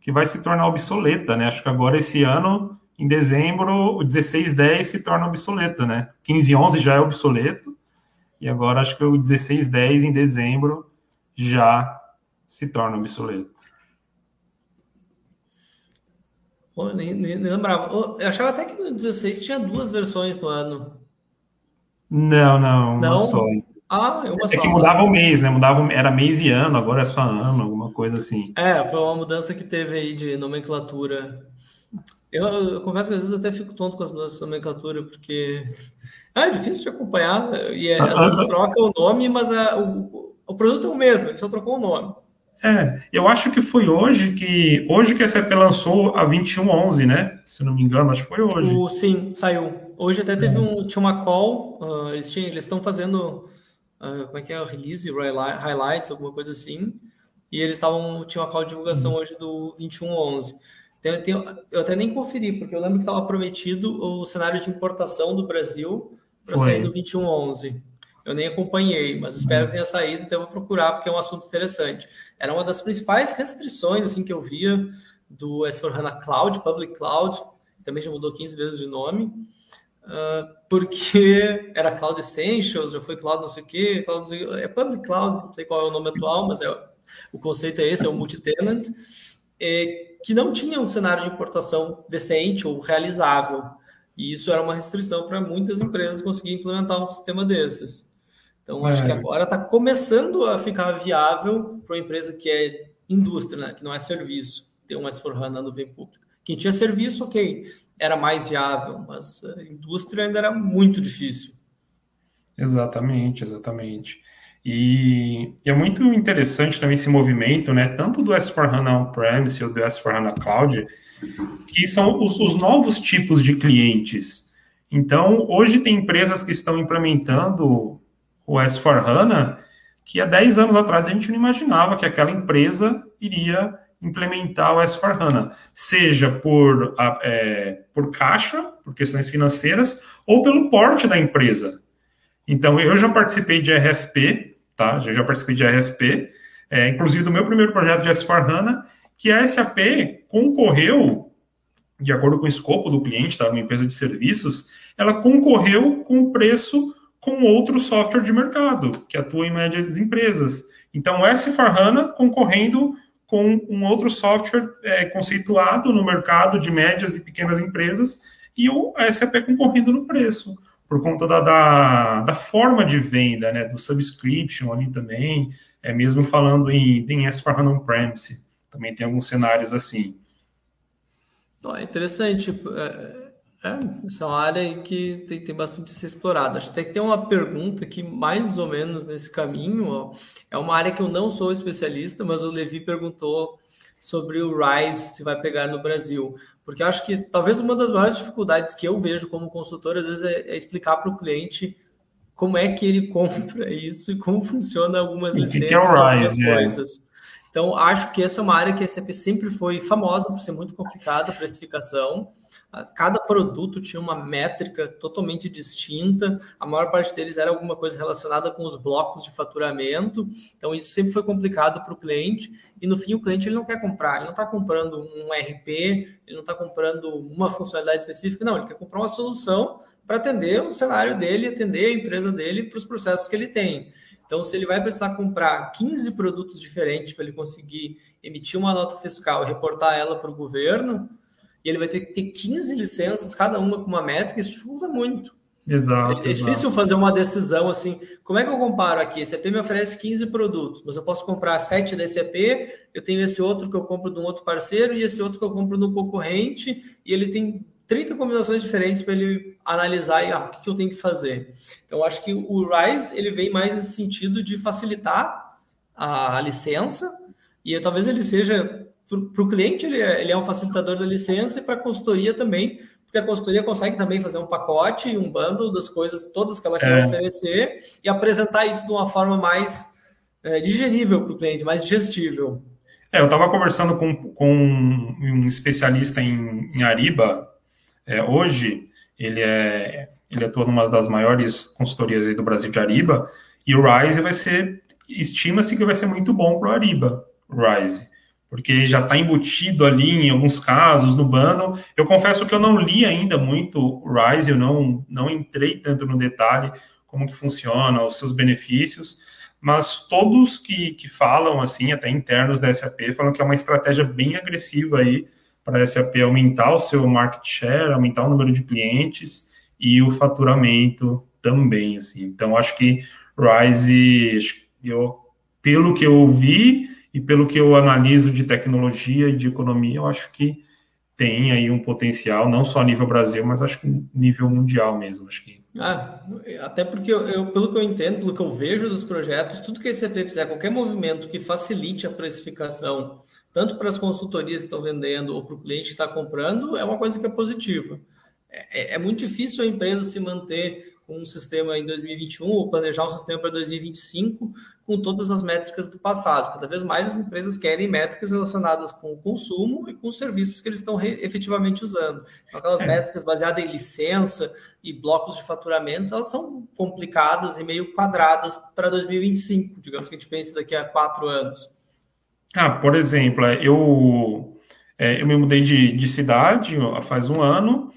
que vai se tornar obsoleta, né? Acho que agora esse ano, em dezembro, o 1610 se torna obsoleta, né? 1511 já é obsoleto, e agora acho que o 1610 em dezembro já se torna obsoleto. Oh, nem, nem, nem, lembrava. Eu achava até que no 16 tinha duas versões no ano. Não, não, não? só. Ah, é uma é só. que mudava o mês, né? Mudava, era mês e ano, agora é só ano, alguma coisa assim. É, foi uma mudança que teve aí de nomenclatura. Eu, eu confesso que às vezes até fico tonto com as mudanças de nomenclatura, porque ah, é difícil de acompanhar, e é, às vezes troca o nome, mas a, o, o produto é o mesmo, ele só trocou o nome. É, eu acho que foi hoje que hoje que a SAP lançou a 2111, né? Se não me engano, acho que foi hoje. O, sim, saiu. Hoje até teve um, tinha uma call, uh, eles estão fazendo, uh, como é que é, release, highlights, alguma coisa assim, e eles estavam, tinha uma call de divulgação hum. hoje do 2111. Então, eu, tenho, eu até nem conferi, porque eu lembro que estava prometido o cenário de importação do Brasil para sair no 2111. Eu nem acompanhei, mas espero que tenha saído, então eu vou procurar, porque é um assunto interessante. Era uma das principais restrições assim, que eu via do S4HANA Cloud, Public Cloud, também já mudou 15 vezes de nome, uh, porque era Cloud Essentials, já foi Cloud não sei o quê, Cloud sei é Public Cloud, não sei qual é o nome atual, mas é, o conceito é esse, é o multi-tenant, é, que não tinha um cenário de importação decente ou realizável. E isso era uma restrição para muitas empresas conseguir implementar um sistema desses. Então, acho é. que agora está começando a ficar viável para uma empresa que é indústria, né? que não é serviço, ter um S4HANA na nuvem pública. Quem tinha serviço, ok, era mais viável, mas a indústria ainda era muito difícil. Exatamente, exatamente. E, e é muito interessante também esse movimento, né? Tanto do S4HANA On-Premise ou do S4HANA Cloud, que são os, os novos tipos de clientes. Então, hoje tem empresas que estão implementando o S4HANA, que há 10 anos atrás a gente não imaginava que aquela empresa iria implementar o S4HANA, seja por, é, por caixa, por questões financeiras, ou pelo porte da empresa. Então, eu já participei de RFP, tá? Já, já participei de RFP, é, inclusive do meu primeiro projeto de S4HANA, que a SAP concorreu, de acordo com o escopo do cliente, tá? Uma empresa de serviços, ela concorreu com o preço com outro software de mercado, que atua em médias empresas. Então, o S4HANA concorrendo com um outro software é, conceituado no mercado de médias e pequenas empresas e o SAP concorrendo no preço, por conta da, da, da forma de venda, né, do subscription ali também, é mesmo falando em, em S4HANA On-Premise, também tem alguns cenários assim. É interessante, é, essa é uma área que tem, tem bastante a ser explorada. Acho que tem uma pergunta que, mais ou menos nesse caminho, ó, é uma área que eu não sou especialista, mas o Levi perguntou sobre o RISE, se vai pegar no Brasil. Porque acho que talvez uma das maiores dificuldades que eu vejo como consultor, às vezes, é, é explicar para o cliente como é que ele compra isso e como funciona algumas licenças que é o RISE, algumas é. coisas. Então, acho que essa é uma área que a SAP sempre foi famosa por ser muito complicada a precificação. Cada produto tinha uma métrica totalmente distinta, a maior parte deles era alguma coisa relacionada com os blocos de faturamento, então isso sempre foi complicado para o cliente, e no fim o cliente ele não quer comprar, ele não está comprando um RP, ele não está comprando uma funcionalidade específica, não, ele quer comprar uma solução para atender o cenário dele, atender a empresa dele para os processos que ele tem. Então, se ele vai precisar comprar 15 produtos diferentes para ele conseguir emitir uma nota fiscal e reportar ela para o governo, e ele vai ter que ter 15 licenças, cada uma com uma métrica, isso dificulta muito. Exato. É, é difícil fazer uma decisão assim. Como é que eu comparo aqui? Esse AP me oferece 15 produtos, mas eu posso comprar 7 desse AP, eu tenho esse outro que eu compro de um outro parceiro e esse outro que eu compro no concorrente, e ele tem 30 combinações diferentes para ele analisar e ah, o que, que eu tenho que fazer. Então, acho que o RISE ele vem mais nesse sentido de facilitar a, licença, e talvez ele seja para o cliente, ele é, ele é um facilitador da licença e para a consultoria também, porque a consultoria consegue também fazer um pacote, um bando das coisas todas que ela quer é. oferecer e apresentar isso de uma forma mais é, digerível para o cliente, mais digestível. É, eu estava conversando com, com um especialista em, em Ariba é, hoje, ele é ele atua numa das maiores consultorias do Brasil de Ariba, e o Rise vai ser, estima-se que vai ser muito bom para o Ariba, Rise, porque já está embutido ali em alguns casos no bundle. Eu confesso que eu não li ainda muito o Rise, eu não, não entrei tanto no detalhe como que funciona, os seus benefícios, mas todos que, que falam, assim, até internos da SAP, falam que é uma estratégia bem agressiva aí para a SAP aumentar o seu market share, aumentar o número de clientes e o faturamento também, assim. Então, acho que Rise, eu, pelo que eu vi e pelo que eu analiso de tecnologia e de economia, eu acho que tem aí um potencial, não só nível Brasil, mas acho que nível mundial mesmo, acho que ah, até porque eu, eu, pelo que eu entendo, pelo que eu vejo dos projetos, tudo que a SAP fizer, qualquer movimento que facilite a precificação, tanto para as consultorias que estão vendendo ou para o cliente que está comprando, é uma coisa que é positiva. É, é, é muito difícil a empresa se manter com um sistema em 2021 ou planejar um sistema para 2025 com todas as métricas do passado. Cada vez mais as empresas querem métricas relacionadas com o consumo e com os serviços que eles estão efetivamente usando. Então, aquelas é. métricas baseadas em licença e blocos de faturamento, elas são complicadas e meio quadradas para 2025, digamos que a gente pense daqui a quatro anos. Ah, por exemplo, é, eu, é, eu me mudei de, de cidade faz um ano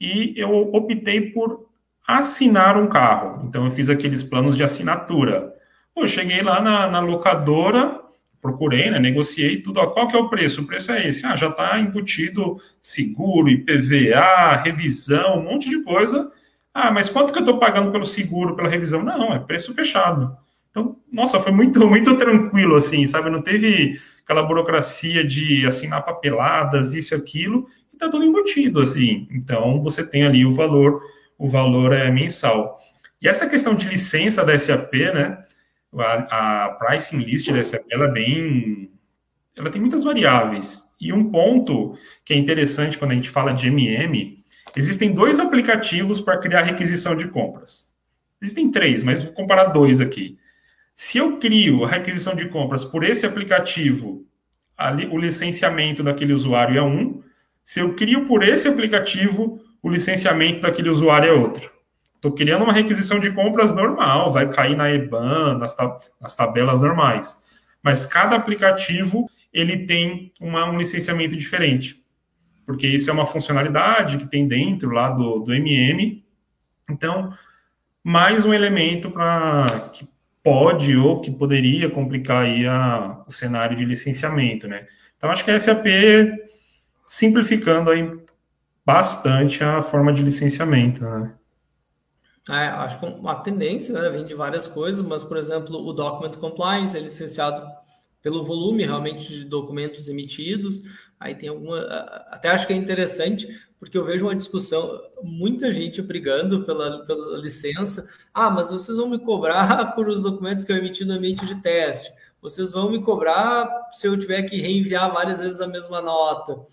e eu optei por assinar um carro. Então, eu fiz aqueles planos de assinatura. eu cheguei lá na, na locadora, procurei, né, negociei tudo. Ó, qual que é o preço? O preço é esse. Ah, já está embutido seguro, IPVA, revisão, um monte de coisa. Ah, mas quanto que eu estou pagando pelo seguro, pela revisão? Não, é preço fechado. Então, nossa, foi muito, muito tranquilo, assim, sabe? Não teve aquela burocracia de assinar papeladas, isso e aquilo, e tá tudo embutido, assim. Então, você tem ali o valor o valor é mensal. E essa questão de licença da SAP, né? A, a pricing list da SAP, ela é bem. Ela tem muitas variáveis. E um ponto que é interessante quando a gente fala de MM, existem dois aplicativos para criar requisição de compras. Existem três, mas vou comparar dois aqui. Se eu crio a requisição de compras por esse aplicativo, ali, o licenciamento daquele usuário é um. Se eu crio por esse aplicativo, o licenciamento daquele usuário é outro. Estou criando uma requisição de compras normal, vai cair na EBAN, nas, tab nas tabelas normais. Mas cada aplicativo ele tem uma, um licenciamento diferente, porque isso é uma funcionalidade que tem dentro lá do, do MM. Então, mais um elemento para pode ou que poderia complicar aí a, o cenário de licenciamento, né? Então, acho que a SAP simplificando aí bastante a forma de licenciamento, né? É, acho que uma tendência né, vem de várias coisas, mas, por exemplo, o Document Compliance é licenciado pelo volume realmente de documentos emitidos. Aí tem alguma. Até acho que é interessante, porque eu vejo uma discussão, muita gente brigando pela, pela licença. Ah, mas vocês vão me cobrar por os documentos que eu emiti no ambiente de teste. Vocês vão me cobrar se eu tiver que reenviar várias vezes a mesma nota.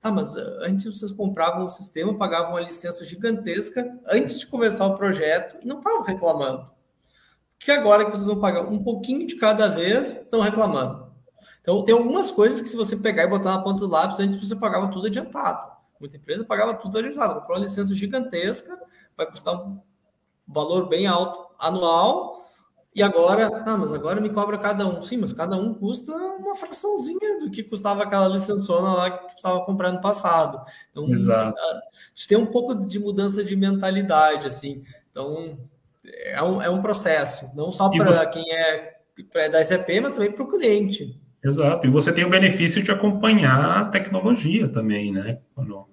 Tá, mas eh, antes vocês compravam um sistema, pagavam uma licença gigantesca antes de começar o projeto e não estavam reclamando. Que agora que vocês vão pagar um pouquinho de cada vez, estão reclamando. Então, tem algumas coisas que se você pegar e botar na ponta do lápis, antes você pagava tudo adiantado. Muita empresa pagava tudo adiantado. Comprou uma licença gigantesca, vai custar um valor bem alto anual, e agora, ah, mas agora me cobra cada um. Sim, mas cada um custa uma fraçãozinha do que custava aquela licençona lá que estava comprando no passado. Então, Exato. a gente tem um pouco de mudança de mentalidade, assim. Então, é um, é um processo, não só para você... quem é, da SAP, mas também para o cliente. Exato, e você tem o benefício de acompanhar a tecnologia também, né? Quando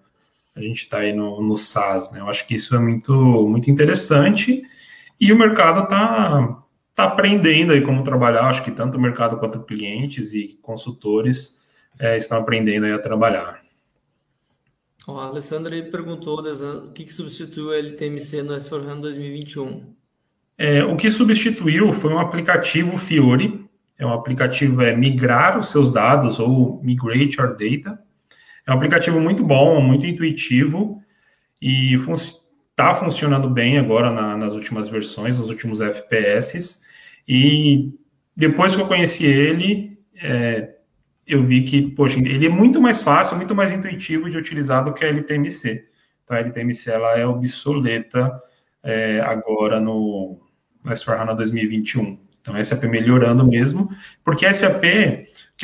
a gente está aí no, no SaaS, né? Eu acho que isso é muito, muito interessante e o mercado está está aprendendo aí como trabalhar. Acho que tanto o mercado quanto clientes e consultores é, estão aprendendo aí a trabalhar. O Alessandro perguntou o que, que substituiu a LTMC no S4HANA 2021. É, o que substituiu foi um aplicativo Fiori. É um aplicativo é migrar os seus dados ou migrate your data. É um aplicativo muito bom, muito intuitivo e está fun funcionando bem agora na, nas últimas versões, nos últimos FPS. E depois que eu conheci ele, é, eu vi que, poxa, ele é muito mais fácil, muito mais intuitivo de utilizar do que a LTMC. Então, a LTMC ela é obsoleta é, agora no S4HANA 2021. Então, a SAP melhorando mesmo, porque a SAP,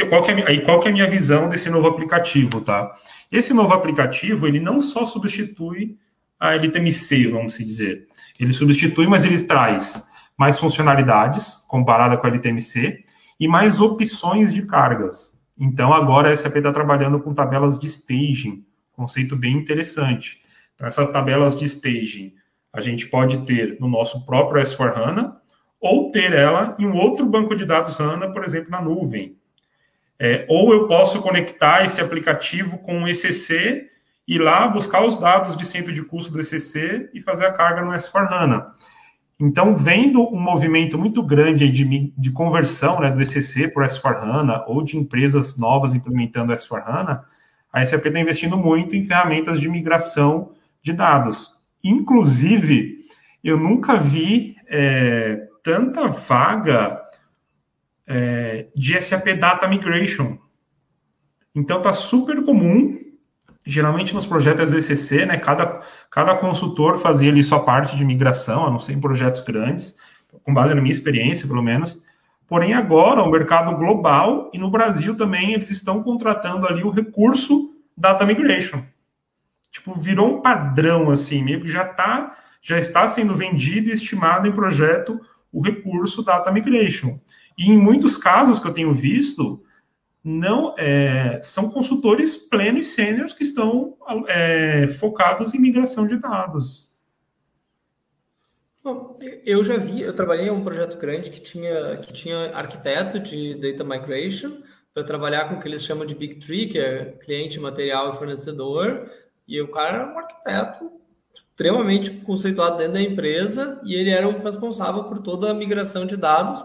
qual, que é, aí, qual que é a minha visão desse novo aplicativo, tá? Esse novo aplicativo, ele não só substitui a LTMC, vamos dizer. Ele substitui, mas ele traz mais funcionalidades comparada com a LTMC e mais opções de cargas. Então, agora a SAP está trabalhando com tabelas de staging, conceito bem interessante. Então, essas tabelas de staging a gente pode ter no nosso próprio S4HANA ou ter ela em um outro banco de dados HANA, por exemplo, na nuvem. É, ou eu posso conectar esse aplicativo com o ECC e lá buscar os dados de centro de custo do ECC e fazer a carga no S4HANA. Então, vendo um movimento muito grande de, de conversão né, do ECC para o S4HANA ou de empresas novas implementando o S4HANA, a SAP está investindo muito em ferramentas de migração de dados. Inclusive, eu nunca vi é, tanta vaga é, de SAP Data Migration. Então, está super comum geralmente nos projetos ECC, né, cada, cada consultor fazia ali sua parte de migração, a não ser em projetos grandes, com base na minha experiência, pelo menos. Porém, agora, o mercado global e no Brasil também, eles estão contratando ali o recurso Data Migration. Tipo, virou um padrão, assim, meio que já, tá, já está sendo vendido e estimado em projeto o recurso Data Migration. E em muitos casos que eu tenho visto, não é, são consultores plenos e sêniores que estão é, focados em migração de dados. Bom, eu já vi, eu trabalhei em um projeto grande que tinha, que tinha arquiteto de data migration para trabalhar com o que eles chamam de Big Tree, que é cliente, material e fornecedor, e o cara era um arquiteto extremamente conceituado dentro da empresa e ele era o responsável por toda a migração de dados.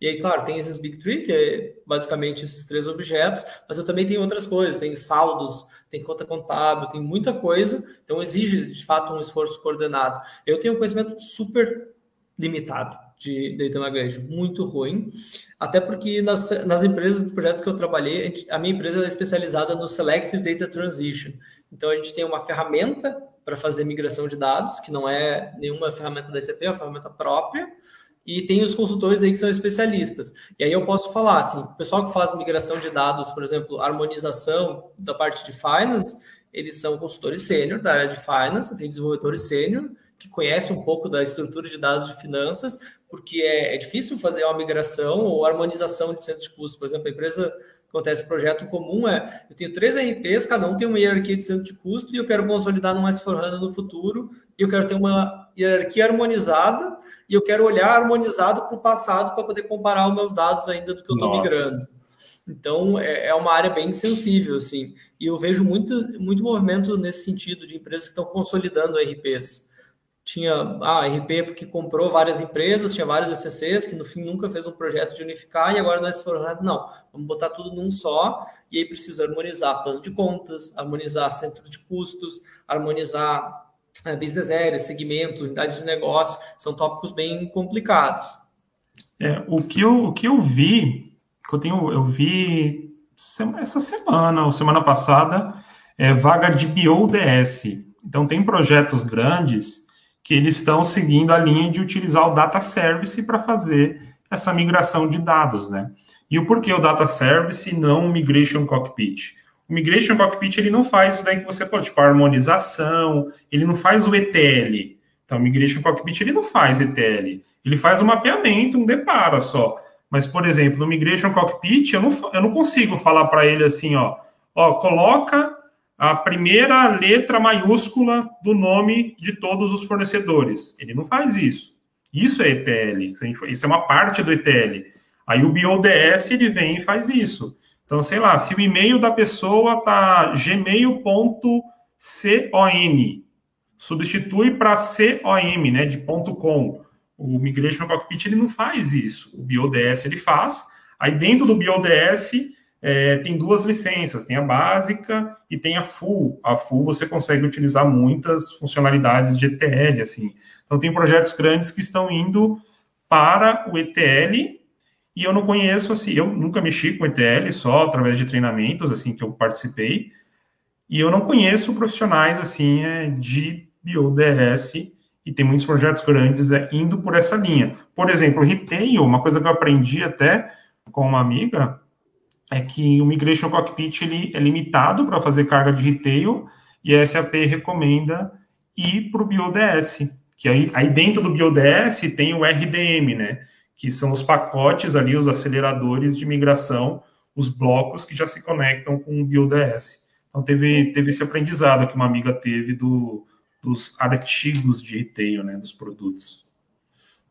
E aí, claro, tem esses Big Three, que é basicamente esses três objetos, mas eu também tenho outras coisas, tem saldos, tem conta contábil, tem muita coisa, então exige de fato um esforço coordenado. Eu tenho um conhecimento super limitado de data migration, muito ruim, até porque nas, nas empresas, projetos que eu trabalhei, a minha empresa é especializada no Selective Data Transition. Então a gente tem uma ferramenta para fazer migração de dados, que não é nenhuma ferramenta da SAP, é uma ferramenta própria, e tem os consultores aí que são especialistas. E aí eu posso falar assim, o pessoal que faz migração de dados, por exemplo, harmonização da parte de finance, eles são consultores sênior da área de finance, tem desenvolvedores sênior que conhecem um pouco da estrutura de dados de finanças, porque é, é difícil fazer uma migração ou harmonização de centro de custos. Por exemplo, a empresa acontece o projeto comum é, eu tenho três RPs, cada um tem uma hierarquia de centro de custo e eu quero consolidar no S4HANA no futuro e eu quero ter uma hierarquia harmonizada e eu quero olhar harmonizado para o passado para poder comparar os meus dados ainda do que eu estou migrando. Então, é, é uma área bem sensível, assim, e eu vejo muito, muito movimento nesse sentido de empresas que estão consolidando RPs tinha a ah, RP porque comprou várias empresas, tinha vários ECCs que no fim nunca fez um projeto de unificar e agora nós foram não, vamos botar tudo num só e aí precisa harmonizar plano de contas, harmonizar centro de custos, harmonizar é, business areas, segmentos, unidades de negócio, são tópicos bem complicados. É, o que eu o que eu vi, que eu tenho eu vi essa semana ou semana passada é vaga de BioDS. Então tem projetos grandes que eles estão seguindo a linha de utilizar o data service para fazer essa migração de dados, né? E o porquê o data service e não o migration cockpit? O migration cockpit ele não faz isso daí que você falou, tipo harmonização, ele não faz o ETL. Então, o migration cockpit ele não faz ETL, ele faz um mapeamento, um depara só. Mas, por exemplo, no migration cockpit eu não, eu não consigo falar para ele assim, ó, ó, coloca a primeira letra maiúscula do nome de todos os fornecedores. Ele não faz isso. Isso é ETL, isso é uma parte do ETL. Aí o BioDS ele vem e faz isso. Então, sei lá, se o e-mail da pessoa tá gmail.com, substitui para com, né, de ponto .com. O Migration Cockpit ele não faz isso. O BioDS ele faz. Aí dentro do BioDS é, tem duas licenças, tem a básica e tem a full. A full você consegue utilizar muitas funcionalidades de ETL, assim. Então tem projetos grandes que estão indo para o ETL e eu não conheço, assim, eu nunca mexi com ETL, só através de treinamentos, assim, que eu participei, e eu não conheço profissionais, assim, é, de BioDRS e tem muitos projetos grandes é, indo por essa linha. Por exemplo, retail, uma coisa que eu aprendi até com uma amiga, é que o Migration Cockpit ele é limitado para fazer carga de retail e a SAP recomenda ir para o BioDS, que aí, aí dentro do BioDS tem o RDM, né? Que são os pacotes ali, os aceleradores de migração, os blocos que já se conectam com o BioDS. Então teve, teve esse aprendizado que uma amiga teve do, dos artigos de retail, né, dos produtos.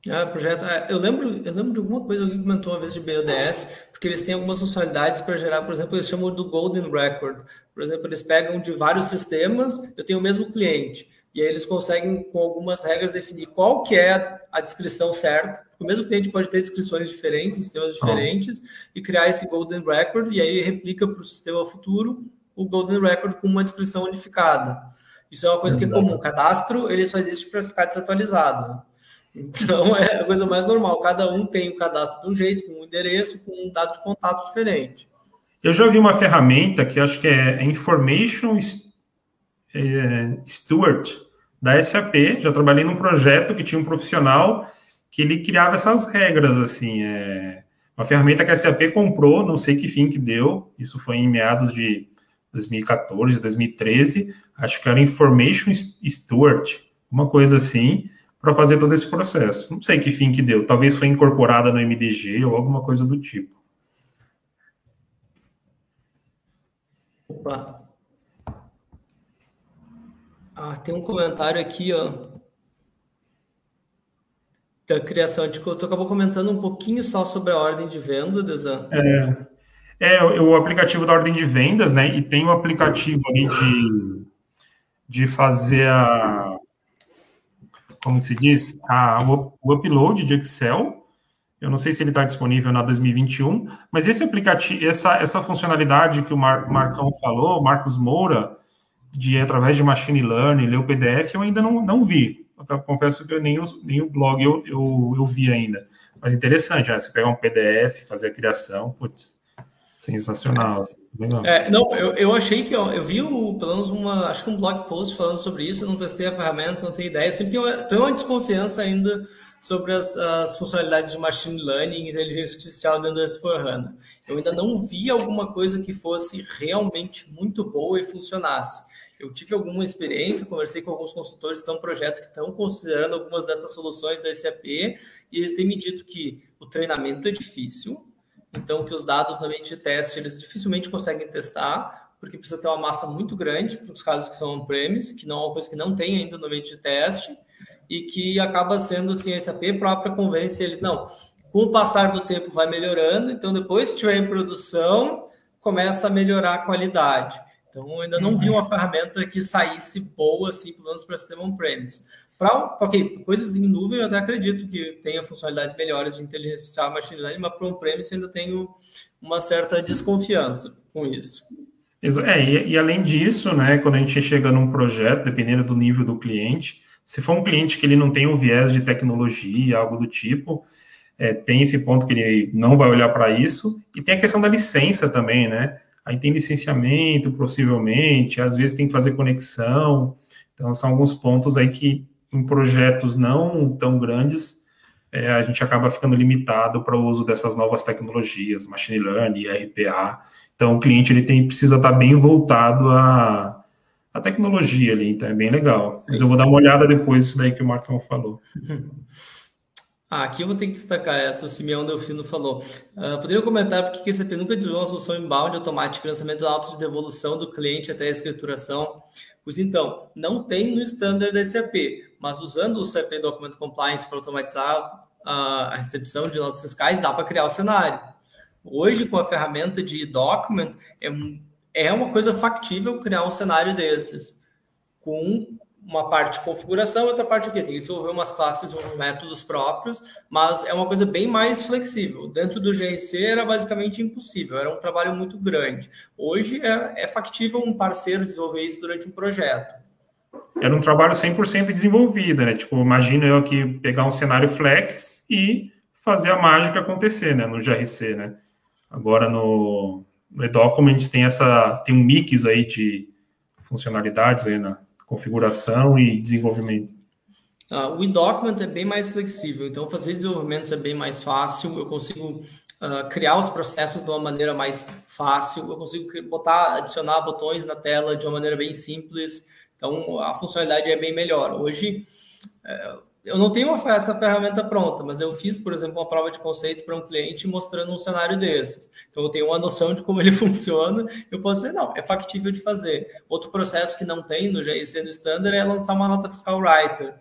Ah, projeto. É, eu lembro, eu lembro de alguma coisa que comentou uma vez de BODS, porque eles têm algumas funcionalidades para gerar, por exemplo, eles chamam do Golden Record. Por exemplo, eles pegam de vários sistemas, eu tenho o mesmo cliente, e aí eles conseguem, com algumas regras, definir qual que é a descrição certa. O mesmo cliente pode ter descrições diferentes, sistemas diferentes, Nossa. e criar esse Golden Record, e aí replica para o sistema futuro o Golden Record com uma descrição unificada. Isso é uma coisa que é comum. O cadastro ele só existe para ficar desatualizado. Então é a coisa mais normal. Cada um tem o cadastro de um jeito, com um endereço, com um dado de contato diferente. Eu já vi uma ferramenta que acho que é Information é, Steward da SAP. Já trabalhei num projeto que tinha um profissional que ele criava essas regras assim. É, uma ferramenta que a SAP comprou, não sei que fim que deu. Isso foi em meados de 2014, 2013. Acho que era Information Steward, uma coisa assim para fazer todo esse processo. Não sei que fim que deu. Talvez foi incorporada no MDG ou alguma coisa do tipo. Opa. Ah, tem um comentário aqui, ó. Da criação. Tu acabou comentando um pouquinho só sobre a ordem de venda, Desan. É, é o aplicativo da ordem de vendas, né? E tem o aplicativo ali de, de fazer a como se diz, a, o, upload de Excel. Eu não sei se ele está disponível na 2021, mas esse aplicativo, essa, essa funcionalidade que o Mar, Marcão falou, Marcos Moura, de através de machine learning, ler o PDF, eu ainda não, não vi. Eu confesso que eu, nem, o, nem o blog eu, eu, eu vi ainda. Mas interessante, né? Você pegar um PDF, fazer a criação, putz, Sensacional. Assim, é, não, eu, eu achei que ó, eu vi o, pelo menos uma, acho que um blog post falando sobre isso, eu não testei a ferramenta, não tenho ideia. Eu sempre tenho, tenho uma desconfiança ainda sobre as, as, funcionalidades de machine learning e inteligência artificial dentro do S4HANA. Eu ainda não vi alguma coisa que fosse realmente muito boa e funcionasse. Eu tive alguma experiência, conversei com alguns consultores estão projetos que estão considerando algumas dessas soluções da SAP e eles têm me dito que o treinamento é difícil, então, que os dados no ambiente de teste, eles dificilmente conseguem testar, porque precisa ter uma massa muito grande para os casos que são on-premise, que não é uma coisa que não tem ainda no ambiente de teste, e que acaba sendo assim, a SAP própria convence eles, não, com o passar do tempo vai melhorando, então depois que estiver em produção, começa a melhorar a qualidade. Então, ainda não vi uhum. uma ferramenta que saísse boa, assim, pelo menos para sistema on-premise. Para okay, coisas em nuvem, eu até acredito que tenha funcionalidades melhores de inteligência artificial, machine learning, mas para on-premise ainda tenho uma certa desconfiança com isso. É, e, e, além disso, né, quando a gente chega num projeto, dependendo do nível do cliente, se for um cliente que ele não tem um viés de tecnologia, algo do tipo, é, tem esse ponto que ele não vai olhar para isso, e tem a questão da licença também, né? Aí tem licenciamento, possivelmente, às vezes tem que fazer conexão, então são alguns pontos aí que em projetos não tão grandes, é, a gente acaba ficando limitado para o uso dessas novas tecnologias, machine learning, RPA. Então, o cliente ele tem, precisa estar bem voltado à, à tecnologia ali, então é bem legal. Mas eu vou dar uma olhada depois disso daí que o Marcão falou. Ah, aqui eu vou ter que destacar essa, o Simeão Delfino falou. Uh, poderia comentar por que a SAP nunca desenvolveu uma solução inbound automática, lançamento alto de devolução do cliente até a escrituração? Pois então, não tem no standard da SAP, mas usando o CP Document Compliance para automatizar a recepção de notas fiscais, dá para criar o cenário. Hoje, com a ferramenta de document, é, é uma coisa factível criar um cenário desses, com uma parte de configuração e outra parte aqui. Tem que desenvolver umas classes, uns métodos próprios, mas é uma coisa bem mais flexível. Dentro do GRC era basicamente impossível, era um trabalho muito grande. Hoje é, é factível um parceiro desenvolver isso durante um projeto era um trabalho 100% desenvolvido, né? Tipo, imagina eu aqui pegar um cenário flex e fazer a mágica acontecer, né? No GRC, né? Agora no, no Documents tem essa tem um mix aí de funcionalidades aí na configuração e desenvolvimento. Uh, o e-document é bem mais flexível, então fazer desenvolvimentos é bem mais fácil, eu consigo uh, criar os processos de uma maneira mais fácil, eu consigo botar, adicionar botões na tela de uma maneira bem simples, então a funcionalidade é bem melhor. Hoje, uh, eu não tenho essa ferramenta pronta, mas eu fiz, por exemplo, uma prova de conceito para um cliente mostrando um cenário desses. Então, eu tenho uma noção de como ele funciona. Eu posso dizer, não, é factível de fazer. Outro processo que não tem no GIC no Standard é lançar uma nota fiscal writer.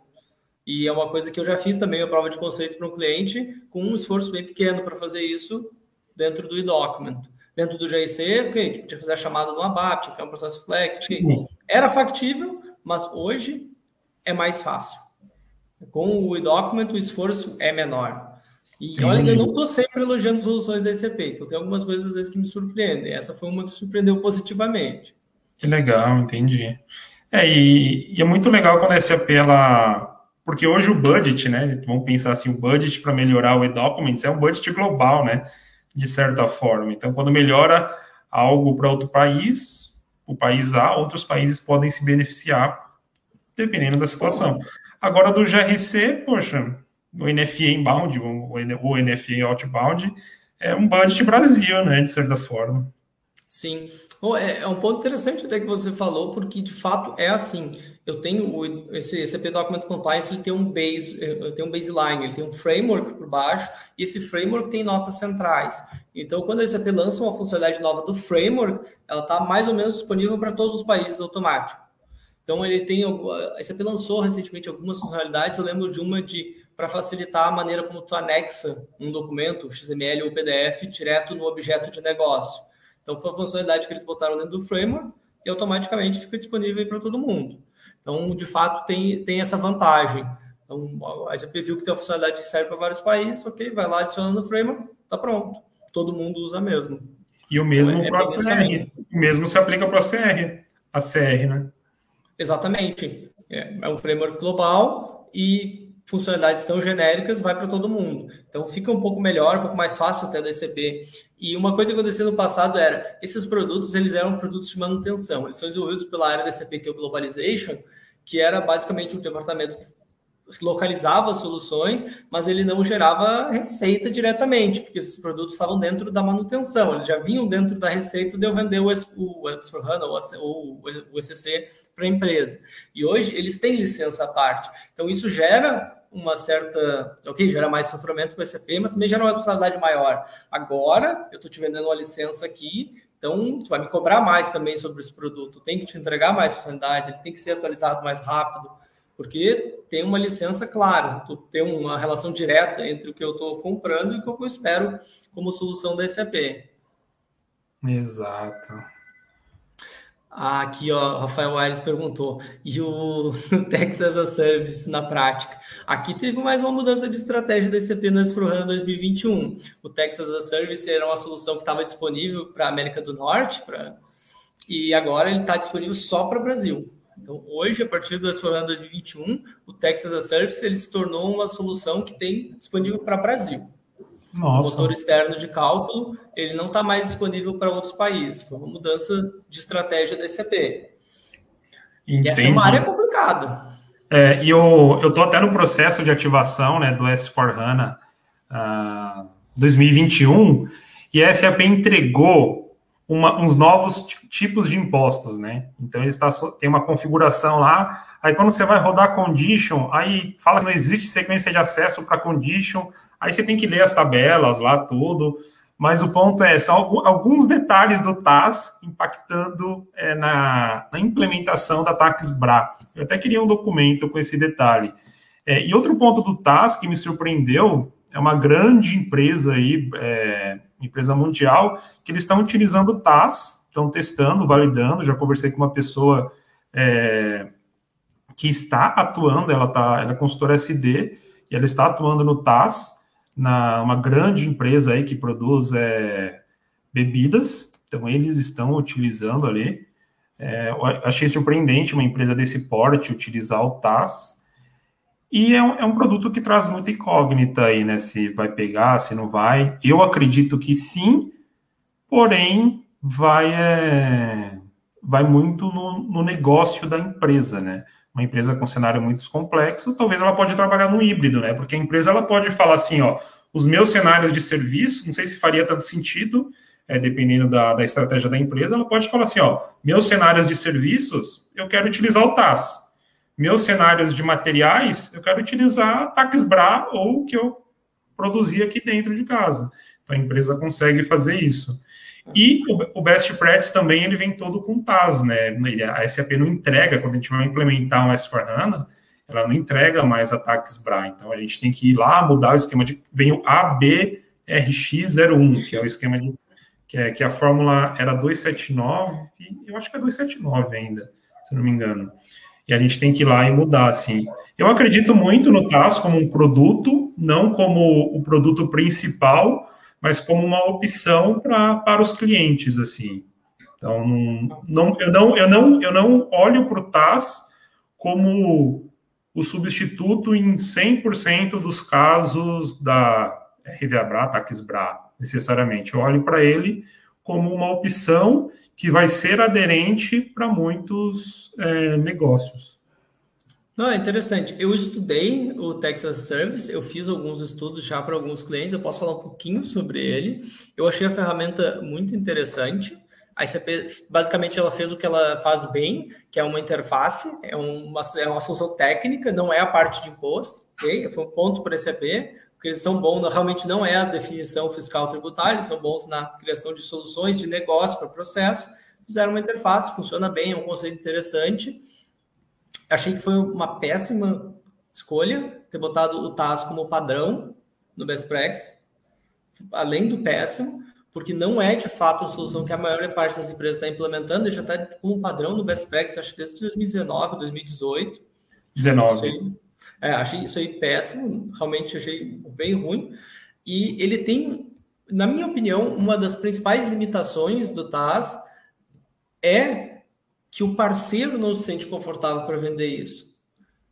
E é uma coisa que eu já fiz também, a prova de conceito para um cliente, com um esforço bem pequeno para fazer isso dentro do e-document. Dentro do GIC, ok, que fazer a chamada do ABAP, que é um processo flex, okay. era factível, mas hoje é mais fácil. Com o e-document, o esforço é menor. E olha que eu não estou sempre elogiando soluções da ECP, então tem algumas coisas às vezes que me surpreendem. Essa foi uma que surpreendeu positivamente. Que legal, entendi. É, e, e é muito legal quando a SAP ela porque hoje o budget, né? Vamos pensar assim, o budget para melhorar o e-documents é um budget global, né? De certa forma. Então, quando melhora algo para outro país, o país A, outros países podem se beneficiar, dependendo da situação. Agora, do GRC, poxa, o NFA inbound, o NFA outbound, é um budget Brasil, né? De certa forma. Sim. É, é um ponto interessante até que você falou, porque de fato é assim eu tenho o, esse CP Document Compliance, ele tem um base, tem um baseline, ele tem um framework por baixo, e esse framework tem notas centrais. Então, quando a SAP lança uma funcionalidade nova do framework, ela está mais ou menos disponível para todos os países automático. Então, ele tem a SAP lançou recentemente algumas funcionalidades, eu lembro de uma de para facilitar a maneira como tu anexa um documento, XML ou PDF, direto no objeto de negócio. Então, foi uma funcionalidade que eles botaram dentro do framework e automaticamente fica disponível para todo mundo. Então, de fato, tem, tem essa vantagem. Então, a SAP viu que tem a funcionalidade que serve para vários países, ok, vai lá, adiciona no framework, tá pronto. Todo mundo usa mesmo. E o mesmo então, é, para é CR. O mesmo se aplica para a CR, a CR, né? Exatamente. É, é um framework global e funcionalidades são genéricas, vai para todo mundo. Então fica um pouco melhor, um pouco mais fácil até da ECP. E uma coisa que aconteceu no passado era, esses produtos, eles eram produtos de manutenção. Eles são desenvolvidos pela área da ECP, que é o Globalization, que era basicamente um departamento localizava soluções, mas ele não gerava receita diretamente, porque esses produtos estavam dentro da manutenção, eles já vinham dentro da receita de eu vender o, o S4HANA ou o ECC para a empresa. E hoje eles têm licença à parte. Então isso gera uma certa, ok, gera mais faturamento para o SAP, mas também gera uma responsabilidade maior. Agora, eu estou te vendendo uma licença aqui, então tu vai me cobrar mais também sobre esse produto, tem que te entregar mais funcionalidade, ele tem que ser atualizado mais rápido, porque tem uma licença clara, tu tem uma relação direta entre o que eu estou comprando e o que eu espero como solução da SAP. Exato. Ah, aqui, ó, Rafael Aires perguntou, e o, Texas as a Service na prática? Aqui teve mais uma mudança de estratégia da SAP no S4HANA 2021. O Texas as a Service era uma solução que estava disponível para a América do Norte, pra, e agora ele está disponível só para o Brasil. Então, hoje, a partir do S4HANA 2021, o Texas as a Service ele se tornou uma solução que tem disponível para o Brasil. Nossa. O motor externo de cálculo ele não está mais disponível para outros países. Foi uma mudança de estratégia da SAP. E essa é uma área complicada. É, e eu estou até no processo de ativação né, do S4HANA uh, 2021 e a SAP entregou uma, uns novos tipos de impostos, né? Então ele está tem uma configuração lá. Aí quando você vai rodar condition, aí fala que não existe sequência de acesso para condition. Aí você tem que ler as tabelas lá tudo. Mas o ponto é são alguns detalhes do TAS impactando é, na, na, implementação da Tax Bra. Eu até queria um documento com esse detalhe. É, e outro ponto do TAS que me surpreendeu é uma grande empresa aí, é, empresa mundial, que eles estão utilizando TAS, estão testando, validando. Já conversei com uma pessoa é, que está atuando, ela, tá, ela é consultora SD, e ela está atuando no TAS, na uma grande empresa aí que produz é, bebidas, então eles estão utilizando ali. É, achei surpreendente uma empresa desse porte utilizar o TAS, e é um, é um, produto que traz muita incógnita aí, né? Se vai pegar, se não vai. Eu acredito que sim, porém vai, é, vai muito no, no negócio da empresa, né? uma empresa com cenário muito complexo, talvez ela pode trabalhar no híbrido, né? Porque a empresa ela pode falar assim, ó, os meus cenários de serviço, não sei se faria tanto sentido, é, dependendo da, da estratégia da empresa, ela pode falar assim, ó, meus cenários de serviços, eu quero utilizar o TAS. Meus cenários de materiais, eu quero utilizar TaxBra ou o que eu produzi aqui dentro de casa. Então, a empresa consegue fazer isso. E o Best Practice também ele vem todo com TAS, né? A SAP não entrega, quando a gente vai implementar um S4HANA, ela não entrega mais ataques BRA. Então a gente tem que ir lá mudar o esquema de. Vem o ABRX01, que é o esquema de. Que, é, que a fórmula era 279, eu acho que é 279 ainda, se não me engano. E a gente tem que ir lá e mudar, assim. Eu acredito muito no TAS como um produto, não como o produto principal, mas como uma opção pra, para os clientes, assim. Então, não, eu, não, eu, não, eu não olho para o TAS como o substituto em 100% dos casos da RVA-BRA, TAX-BRA, necessariamente. Eu olho para ele como uma opção que vai ser aderente para muitos é, negócios. Não, é interessante. Eu estudei o Texas Service, eu fiz alguns estudos já para alguns clientes, eu posso falar um pouquinho sobre ele. Eu achei a ferramenta muito interessante. A ICP, basicamente, ela fez o que ela faz bem, que é uma interface, é uma, é uma solução técnica, não é a parte de imposto, ok? Foi um ponto para a ICP, porque eles são bons, realmente não é a definição fiscal tributária, eles são bons na criação de soluções de negócio para processo. Fizeram uma interface, funciona bem, é um conceito interessante achei que foi uma péssima escolha ter botado o TAS como padrão no Best Practice, além do péssimo, porque não é de fato a solução que a maior parte das empresas está implementando, ele já está como padrão no Best Practice, acho que desde 2019, 2018. 19. É, achei isso aí péssimo, realmente achei bem ruim. E ele tem, na minha opinião, uma das principais limitações do TAS é que o parceiro não se sente confortável para vender isso.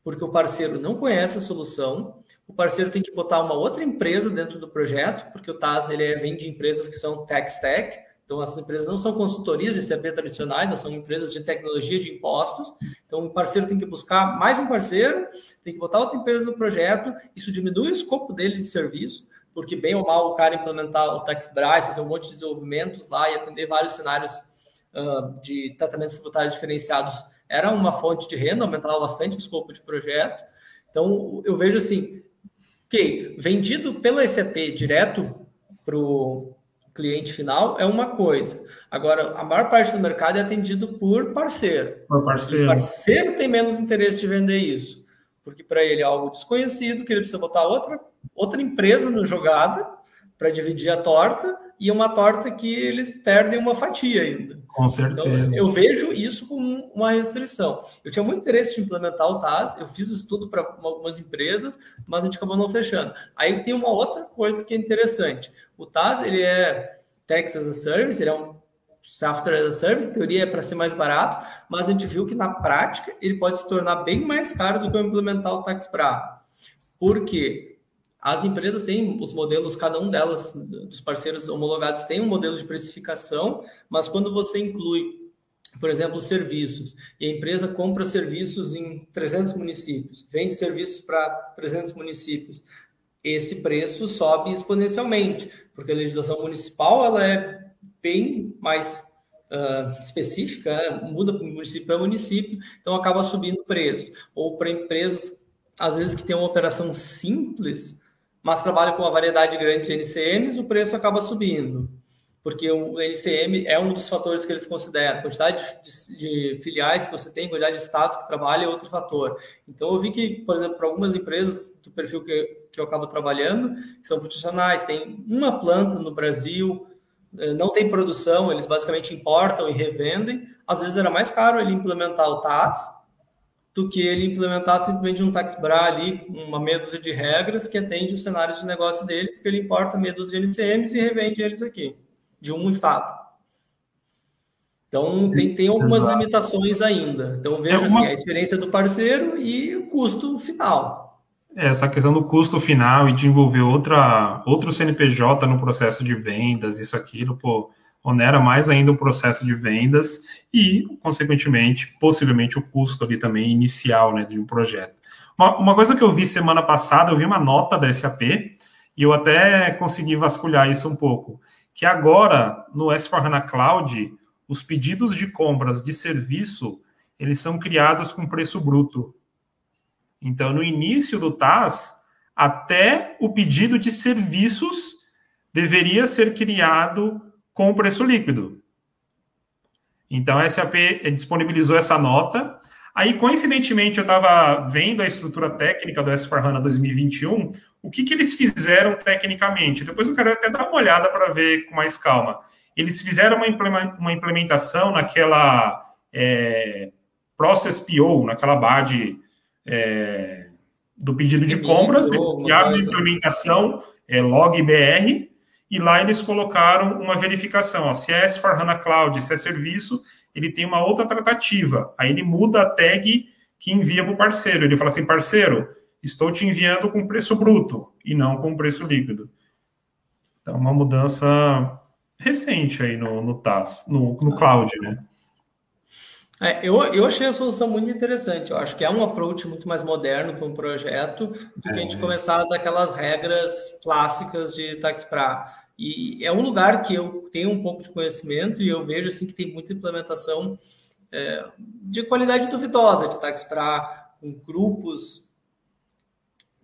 Porque o parceiro não conhece a solução, o parceiro tem que botar uma outra empresa dentro do projeto, porque o TAS ele é, vem de empresas que são tech stack, então essas empresas não são consultorias de CP tradicionais, elas são empresas de tecnologia de impostos. Então o parceiro tem que buscar mais um parceiro, tem que botar outra empresa no projeto, isso diminui o escopo dele de serviço, porque bem ou mal o cara implementar o TaxBrai, fazer um monte de desenvolvimentos lá e atender vários cenários uh, de tratamentos tributários diferenciados era uma fonte de renda, aumentava bastante o escopo de projeto. Então, eu vejo assim, que vendido pela ECP direto para o cliente final é uma coisa. Agora, a maior parte do mercado é atendido por parceiro. Por parceiro. o parceiro tem menos interesse de vender isso, porque para ele é algo desconhecido, que ele precisa botar outra, outra empresa na jogada para dividir a torta e uma torta que eles perdem uma fatia ainda. Com certeza. Então, eu vejo isso como uma restrição. Eu tinha muito interesse de implementar o TAS, eu fiz estudo para algumas empresas, mas a gente acabou não fechando. Aí tem uma outra coisa que é interessante. O TAS, ele é Tax as a Service, ele é um software as a service, em teoria é para ser mais barato, mas a gente viu que na prática ele pode se tornar bem mais caro do que eu implementar o Tax Pra. Por quê? As empresas têm os modelos, cada um delas, dos parceiros homologados, tem um modelo de precificação, mas quando você inclui, por exemplo, serviços, e a empresa compra serviços em 300 municípios, vende serviços para 300 municípios, esse preço sobe exponencialmente, porque a legislação municipal ela é bem mais uh, específica, né? muda de município para município, então acaba subindo o preço. Ou para empresas, às vezes, que tem uma operação simples, mas trabalha com uma variedade grande de NCMs, o preço acaba subindo, porque o NCM é um dos fatores que eles consideram. Quantidade de, de, filiais que você tem, quantidade de estados que trabalha é outro fator. Então, eu vi que, por exemplo, para algumas empresas do perfil que, que eu acabo trabalhando, que são profissionais, tem uma planta no Brasil, eh, não tem produção, eles basicamente importam e revendem. Às vezes era mais caro ele implementar o TAS do que ele implementar simplesmente um tax bra ali, uma meia dúzia de regras que atende os cenários de negócio dele, porque ele importa meia dúzia de NCMs e revende eles aqui, de um estado. Então, tem, tem algumas Exato. limitações ainda. Então, vejo é uma... assim, a experiência do parceiro e o custo final. É, essa questão do custo final e de envolver outra, outro CNPJ no processo de vendas, isso, aquilo, pô, onera mais ainda o processo de vendas e, consequentemente, possivelmente o custo ali também inicial né, de um projeto. Uma, uma coisa que eu vi semana passada, eu vi uma nota da SAP e eu até consegui vasculhar isso um pouco, que agora no S4HANA Cloud, os pedidos de compras de serviço, eles são criados com preço bruto. Então, no início do TAS, até o pedido de serviços deveria ser criado com preço líquido. Então, a SAP disponibilizou essa nota. Aí, coincidentemente, eu estava vendo a estrutura técnica do S4HANA 2021, o que, que eles fizeram tecnicamente. Depois eu quero até dar uma olhada para ver com mais calma. Eles fizeram uma implementação naquela é, Process PO, naquela BAD é, do pedido de compras, eles criaram uma implementação é, LogBR, e lá eles colocaram uma verificação. Ó, se é S4HANA Cloud, se é serviço, ele tem uma outra tratativa. Aí ele muda a tag que envia para o parceiro. Ele fala assim, parceiro, estou te enviando com preço bruto e não com preço líquido. Então, uma mudança recente aí no, no TAS, no, no cloud, né? É, eu, eu achei a solução muito interessante. Eu acho que é um approach muito mais moderno para um projeto do que a gente é. começar daquelas regras clássicas de TaxPra. E é um lugar que eu tenho um pouco de conhecimento e eu vejo assim que tem muita implementação é, de qualidade duvidosa de TaxPra, com grupos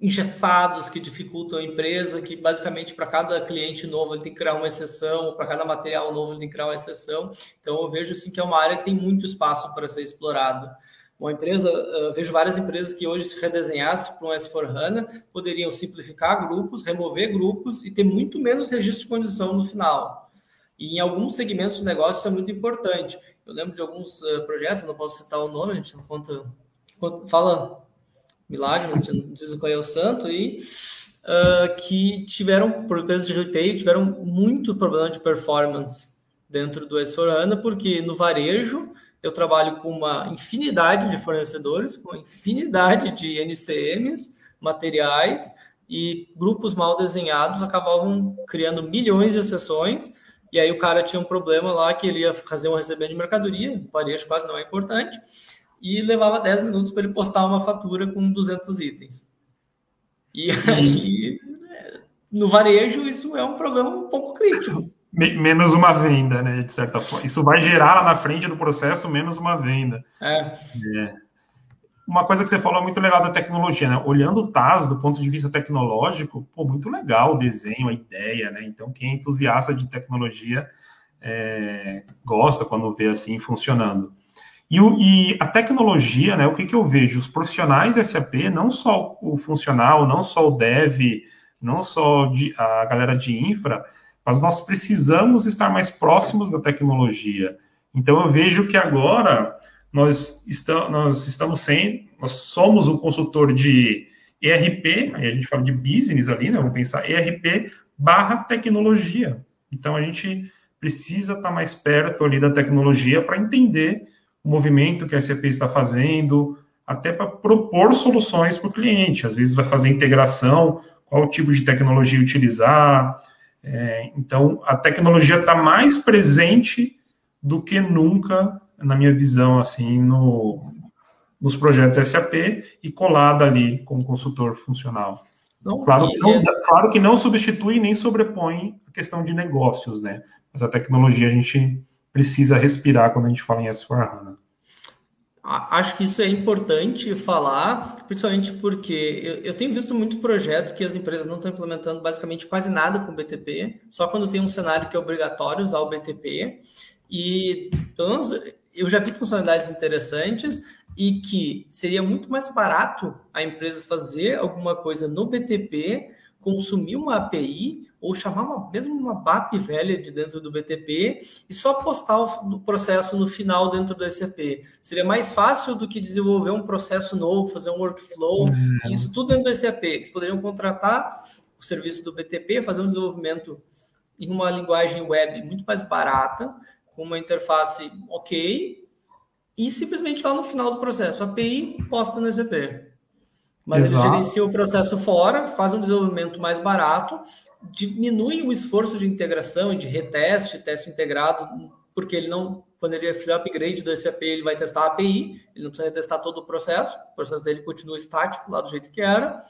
engessados que dificultam a empresa, que basicamente para cada cliente novo ele tem que criar uma exceção, para cada material novo ele tem que criar uma exceção. Então eu vejo assim que é uma área que tem muito espaço para ser explorada. Uma empresa, eu vejo várias empresas que hoje se redesenhassem para um S4HANA, poderiam simplificar grupos, remover grupos e ter muito menos registro de condição no final. E em alguns segmentos de negócio isso é muito importante. Eu lembro de alguns uh, projetos, não posso citar o nome, a gente não conta, fala milagre, não diz qual é o santo, e uh, que tiveram, por empresas de retail, tiveram muito problema de performance dentro do S4HANA, porque no varejo eu trabalho com uma infinidade de fornecedores, com uma infinidade de NCMs, materiais, e grupos mal desenhados acabavam criando milhões de exceções, e aí o cara tinha um problema lá que ele ia fazer um recebimento de mercadoria, varejo quase não é importante, e levava 10 minutos para ele postar uma fatura com 200 itens. E aí, no varejo, isso é um problema um pouco crítico. Menos uma venda, né? De certa forma. Isso vai gerar lá na frente do processo menos uma venda. É. é. Uma coisa que você falou muito legal da tecnologia, né? Olhando o TAS do ponto de vista tecnológico, pô, muito legal o desenho, a ideia, né? Então, quem é entusiasta de tecnologia é, gosta quando vê assim funcionando. E, o, e, a tecnologia, né, o que, que eu vejo? Os profissionais SAP, não só o funcional, não só o dev, não só de, a galera de infra, mas nós precisamos estar mais próximos da tecnologia. Então eu vejo que agora nós, nós estamos sem, nós somos um consultor de ERP, aí a gente fala de business ali, né? Vamos pensar ERP barra tecnologia. Então a gente precisa estar mais perto ali da tecnologia para entender o movimento que a SAP está fazendo, até para propor soluções para o cliente. Às vezes vai fazer integração, qual tipo de tecnologia utilizar. É, então, a tecnologia está mais presente do que nunca, na minha visão, assim, no, nos projetos SAP e colada ali como consultor funcional. Não, claro, que não, é... claro que não substitui nem sobrepõe a questão de negócios, né? Mas a tecnologia a gente precisa respirar quando a gente fala em S4HANA. Acho que isso é importante falar, principalmente porque eu, eu, tenho visto muitos projetos que as empresas não estão implementando basicamente quase nada com o BTP, só quando tem um cenário que é obrigatório usar o BTP. E eu já vi funcionalidades interessantes e que seria muito mais barato a empresa fazer alguma coisa no BTP consumir uma API ou chamar uma, mesmo uma BAP velha de dentro do BTP e só postar o processo no final dentro do SAP. Seria mais fácil do que desenvolver um processo novo, fazer um workflow, uhum. isso tudo dentro do SAP. Eles poderiam contratar o serviço do BTP, fazer um desenvolvimento em uma linguagem web muito mais barata, com uma interface ok, e simplesmente lá no final do processo, API posta no SAP. Mas Exato. ele gerencia o processo fora, faz um desenvolvimento mais barato, diminui o esforço de integração e de reteste, teste integrado, porque ele não, quando ele fizer upgrade do SAP, ele vai testar a API, ele não precisa testar todo o processo, o processo dele continua estático lá do jeito que era.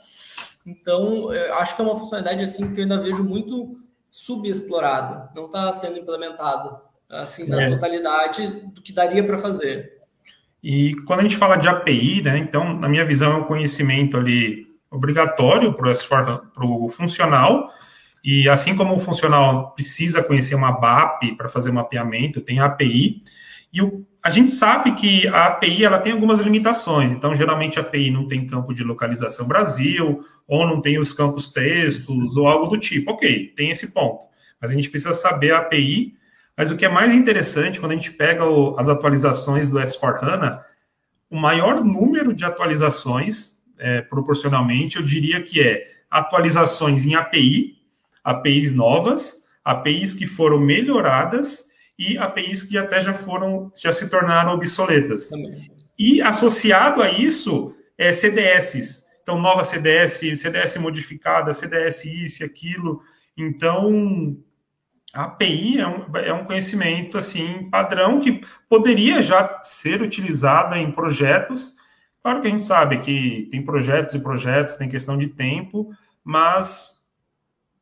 Então, acho que é uma funcionalidade assim que eu ainda vejo muito subexplorado, não está sendo implementado assim na é. totalidade do que daria para fazer. E quando a gente fala de API, né, então, na minha visão, é um conhecimento ali obrigatório para o funcional, e assim como o funcional precisa conhecer uma BAP para fazer um mapeamento, tem a API, e o, a gente sabe que a API ela tem algumas limitações, então geralmente a API não tem campo de localização Brasil, ou não tem os campos textos, ou algo do tipo. Ok, tem esse ponto. Mas a gente precisa saber a API, mas o que é mais interessante, quando a gente pega o, as atualizações do S4HANA, o maior número de atualizações, é, proporcionalmente, eu diria que é atualizações em API, APIs novas, APIs que foram melhoradas e APIs que até já foram, já se tornaram obsoletas. Também. E associado a isso, é CDS. Então, nova CDS, CDS modificada, CDS isso e aquilo. Então, a API é um, é um conhecimento assim padrão que poderia já ser utilizada em projetos. Claro que a gente sabe que tem projetos e projetos, tem questão de tempo, mas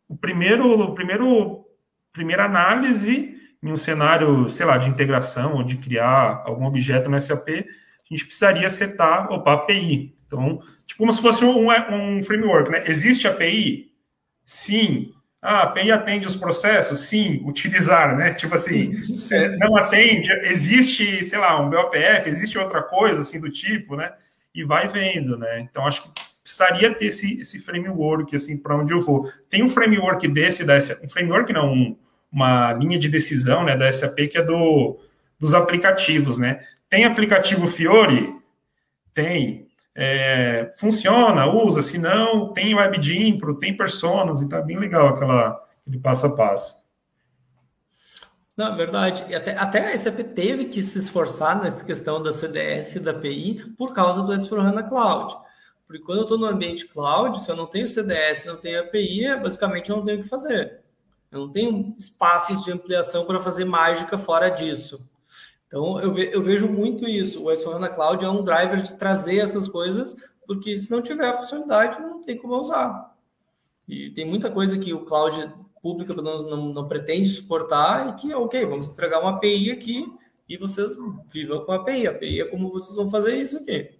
o primeiro, o primeiro, primeira análise em um cenário, sei lá, de integração ou de criar algum objeto no SAP, a gente precisaria setar, opa, API. Então, tipo como se fosse um, um framework, né? Existe API? Sim. Ah, a API atende os processos? Sim. Utilizar, né? Tipo assim, é, não atende, existe, sei lá, um BOPF, existe outra coisa assim do tipo, né? E vai vendo, né? Então, acho que precisaria ter esse, esse framework, assim, para onde eu vou. Tem um framework desse, desse um framework não, um, uma linha de decisão né, da SAP que é do, dos aplicativos, né? Tem aplicativo Fiore? Tem. É, funciona, usa, se não, tem WebGimpro, tem personas, e tá bem legal aquela, aquele passo a passo. Na verdade, até, até a SAP teve que se esforçar nessa questão da CDS e da API por causa do S4HANA Cloud. Porque quando eu estou no ambiente cloud, se eu não tenho CDS, não tenho API, basicamente eu não tenho o que fazer. Eu não tenho espaços de ampliação para fazer mágica fora disso. Então, eu, ve eu vejo muito isso. O S4HANA Cloud é um driver de trazer essas coisas, porque se não tiver a funcionalidade, não tem como usar. E tem muita coisa que o cloud público não, não, não pretende suportar e que, ok, vamos entregar uma API aqui e vocês vivam com a API. A API é como vocês vão fazer isso aqui.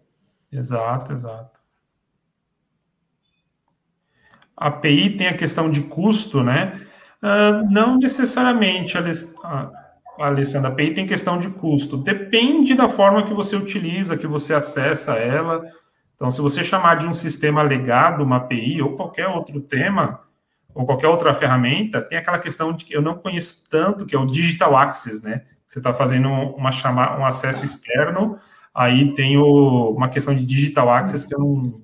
Exato, exato. A API tem a questão de custo, né? Uh, não necessariamente, Alessandra. API tem questão de custo. Depende da forma que você utiliza, que você acessa ela. Então, se você chamar de um sistema legado, uma API ou qualquer outro tema, ou qualquer outra ferramenta, tem aquela questão de que eu não conheço tanto, que é o digital access, né? Você está fazendo uma chama, um acesso externo, aí tem o, uma questão de digital access que eu não,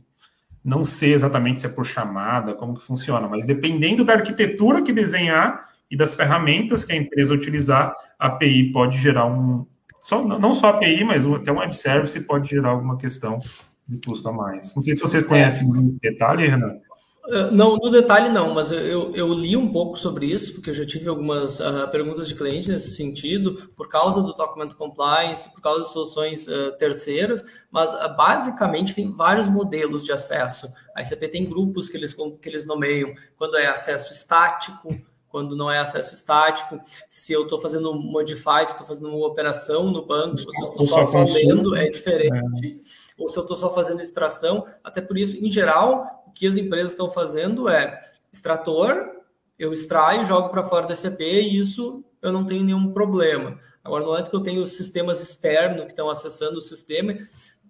não sei exatamente se é por chamada, como que funciona, mas dependendo da arquitetura que desenhar e das ferramentas que a empresa utilizar, a API pode gerar um. Só, não só a API, mas até um web service pode gerar alguma questão de custo a mais. Não sei se você conhece em detalhe, Renan. Ah, não, no detalhe não, mas eu, eu li um pouco sobre isso, porque eu já tive algumas uh, perguntas de clientes nesse sentido, por causa do Document Compliance, por causa de soluções uh, terceiras, mas uh, basicamente tem vários modelos de acesso. A ICP tem grupos que eles, que eles nomeiam, quando é acesso estático, quando não é acesso estático, se eu estou fazendo modify, se eu estou fazendo uma operação no banco, se eu estou só lendo, é diferente. É ou se eu estou só fazendo extração. Até por isso, em geral, o que as empresas estão fazendo é extrator, eu extraio, jogo para fora da SAP e isso eu não tenho nenhum problema. Agora, no momento que eu tenho sistemas externos que estão acessando o sistema,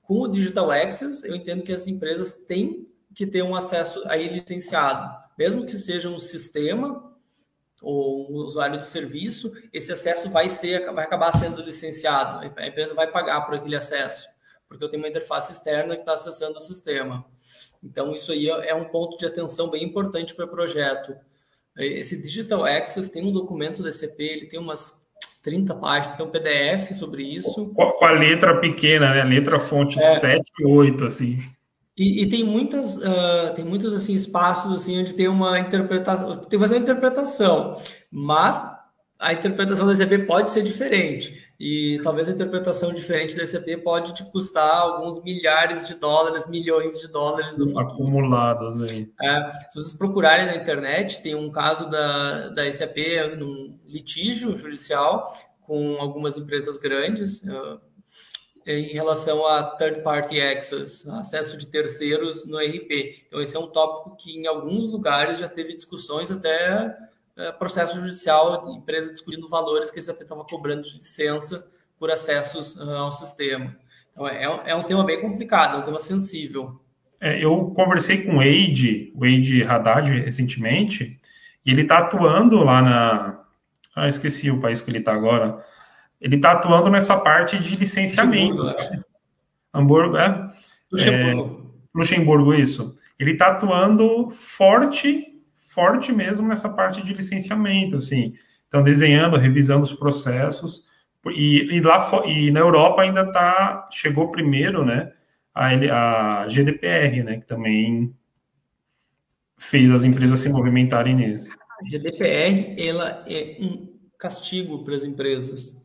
com o Digital Access, eu entendo que as empresas têm que ter um acesso aí licenciado. Mesmo que seja um sistema ou um usuário de serviço, esse acesso vai ser, vai acabar sendo licenciado. A empresa vai pagar por aquele acesso porque eu tenho uma interface externa que está acessando o sistema. Então, isso aí é um ponto de atenção bem importante para o projeto. Esse Digital Access tem um documento da CP, ele tem umas 30 páginas, tem um PDF sobre isso. Com a letra pequena, né? Letra fonte é. 7 e 8, assim. E, e, tem muitas, uh, tem muitos assim espaços assim onde tem uma interpretação, tem que fazer uma interpretação, mas a interpretação da ECP pode ser diferente e talvez a interpretação diferente da ECP pode te custar alguns milhares de dólares, milhões de dólares do acumulados aí. É, se vocês procurarem na internet, tem um caso da, da ECP num litígio judicial com algumas empresas grandes. Uh, em relação a third party access, acesso de terceiros no RP. Então, esse é um tópico que em alguns lugares já teve discussões até é, processo judicial, empresa discutindo valores que a SAP estava cobrando de licença por acessos uh, ao sistema. Então, é, é, um tema bem complicado, é um tema sensível. É, eu conversei com o Wade, o Wade Haddad, recentemente, e ele está atuando lá na. Ah, esqueci o país que ele está agora ele está atuando nessa parte de licenciamento. Hamburgo, é? Luxemburgo. É, Luxemburgo, isso. Ele está atuando forte, forte mesmo nessa parte de licenciamento, assim. Então, desenhando, revisando os processos. E, e lá e na Europa ainda tá chegou primeiro, né? A, a GDPR, né? Que também fez as empresas se movimentarem nisso. A GDPR ela é um castigo para as empresas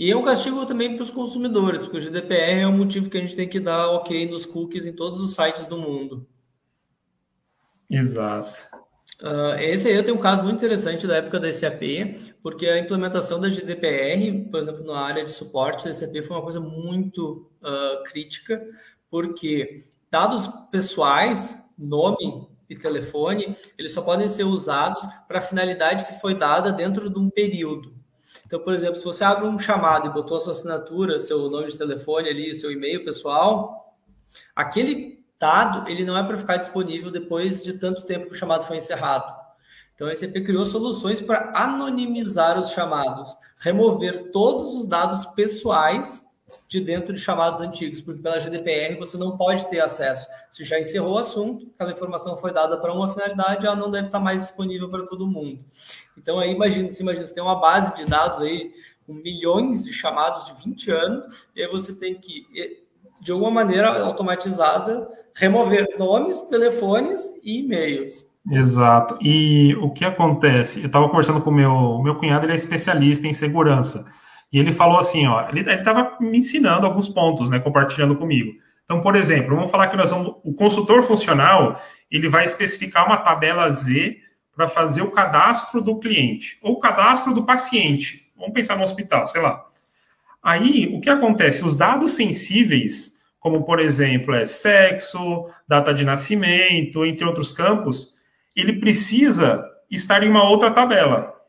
e é um castigo também para os consumidores, porque o GDPR é o motivo que a gente tem que dar ok nos cookies em todos os sites do mundo. Exato. Uh, esse aí eu tenho um caso muito interessante da época da SAP, porque a implementação da GDPR, por exemplo, na área de suporte da SAP foi uma coisa muito uh, crítica, porque dados pessoais, nome e telefone, eles só podem ser usados para a finalidade que foi dada dentro de um período. Então, por exemplo, se você abre um chamado e botou a sua assinatura, seu nome de telefone ali, seu e-mail pessoal, aquele dado ele não é para ficar disponível depois de tanto tempo que o chamado foi encerrado. Então, a SAP criou soluções para anonimizar os chamados, remover todos os dados pessoais de dentro de chamados antigos, porque pela GDPR você não pode ter acesso. Se já encerrou o assunto, aquela informação foi dada para uma finalidade, ela não deve estar mais disponível para todo mundo. Então aí imagina, se imagina, você tem uma base de dados aí com milhões de chamados de 20 anos, e aí você tem que, de alguma maneira automatizada, remover nomes, telefones e e-mails. Exato. E o que acontece? Eu estava conversando com o meu, meu cunhado, ele é especialista em segurança. E ele falou assim, ó, ele estava me ensinando alguns pontos, né, compartilhando comigo. Então, por exemplo, vamos falar que nós vamos, o consultor funcional, ele vai especificar uma tabela Z para fazer o cadastro do cliente ou o cadastro do paciente. Vamos pensar no hospital, sei lá. Aí, o que acontece? Os dados sensíveis, como por exemplo, é sexo, data de nascimento, entre outros campos, ele precisa estar em uma outra tabela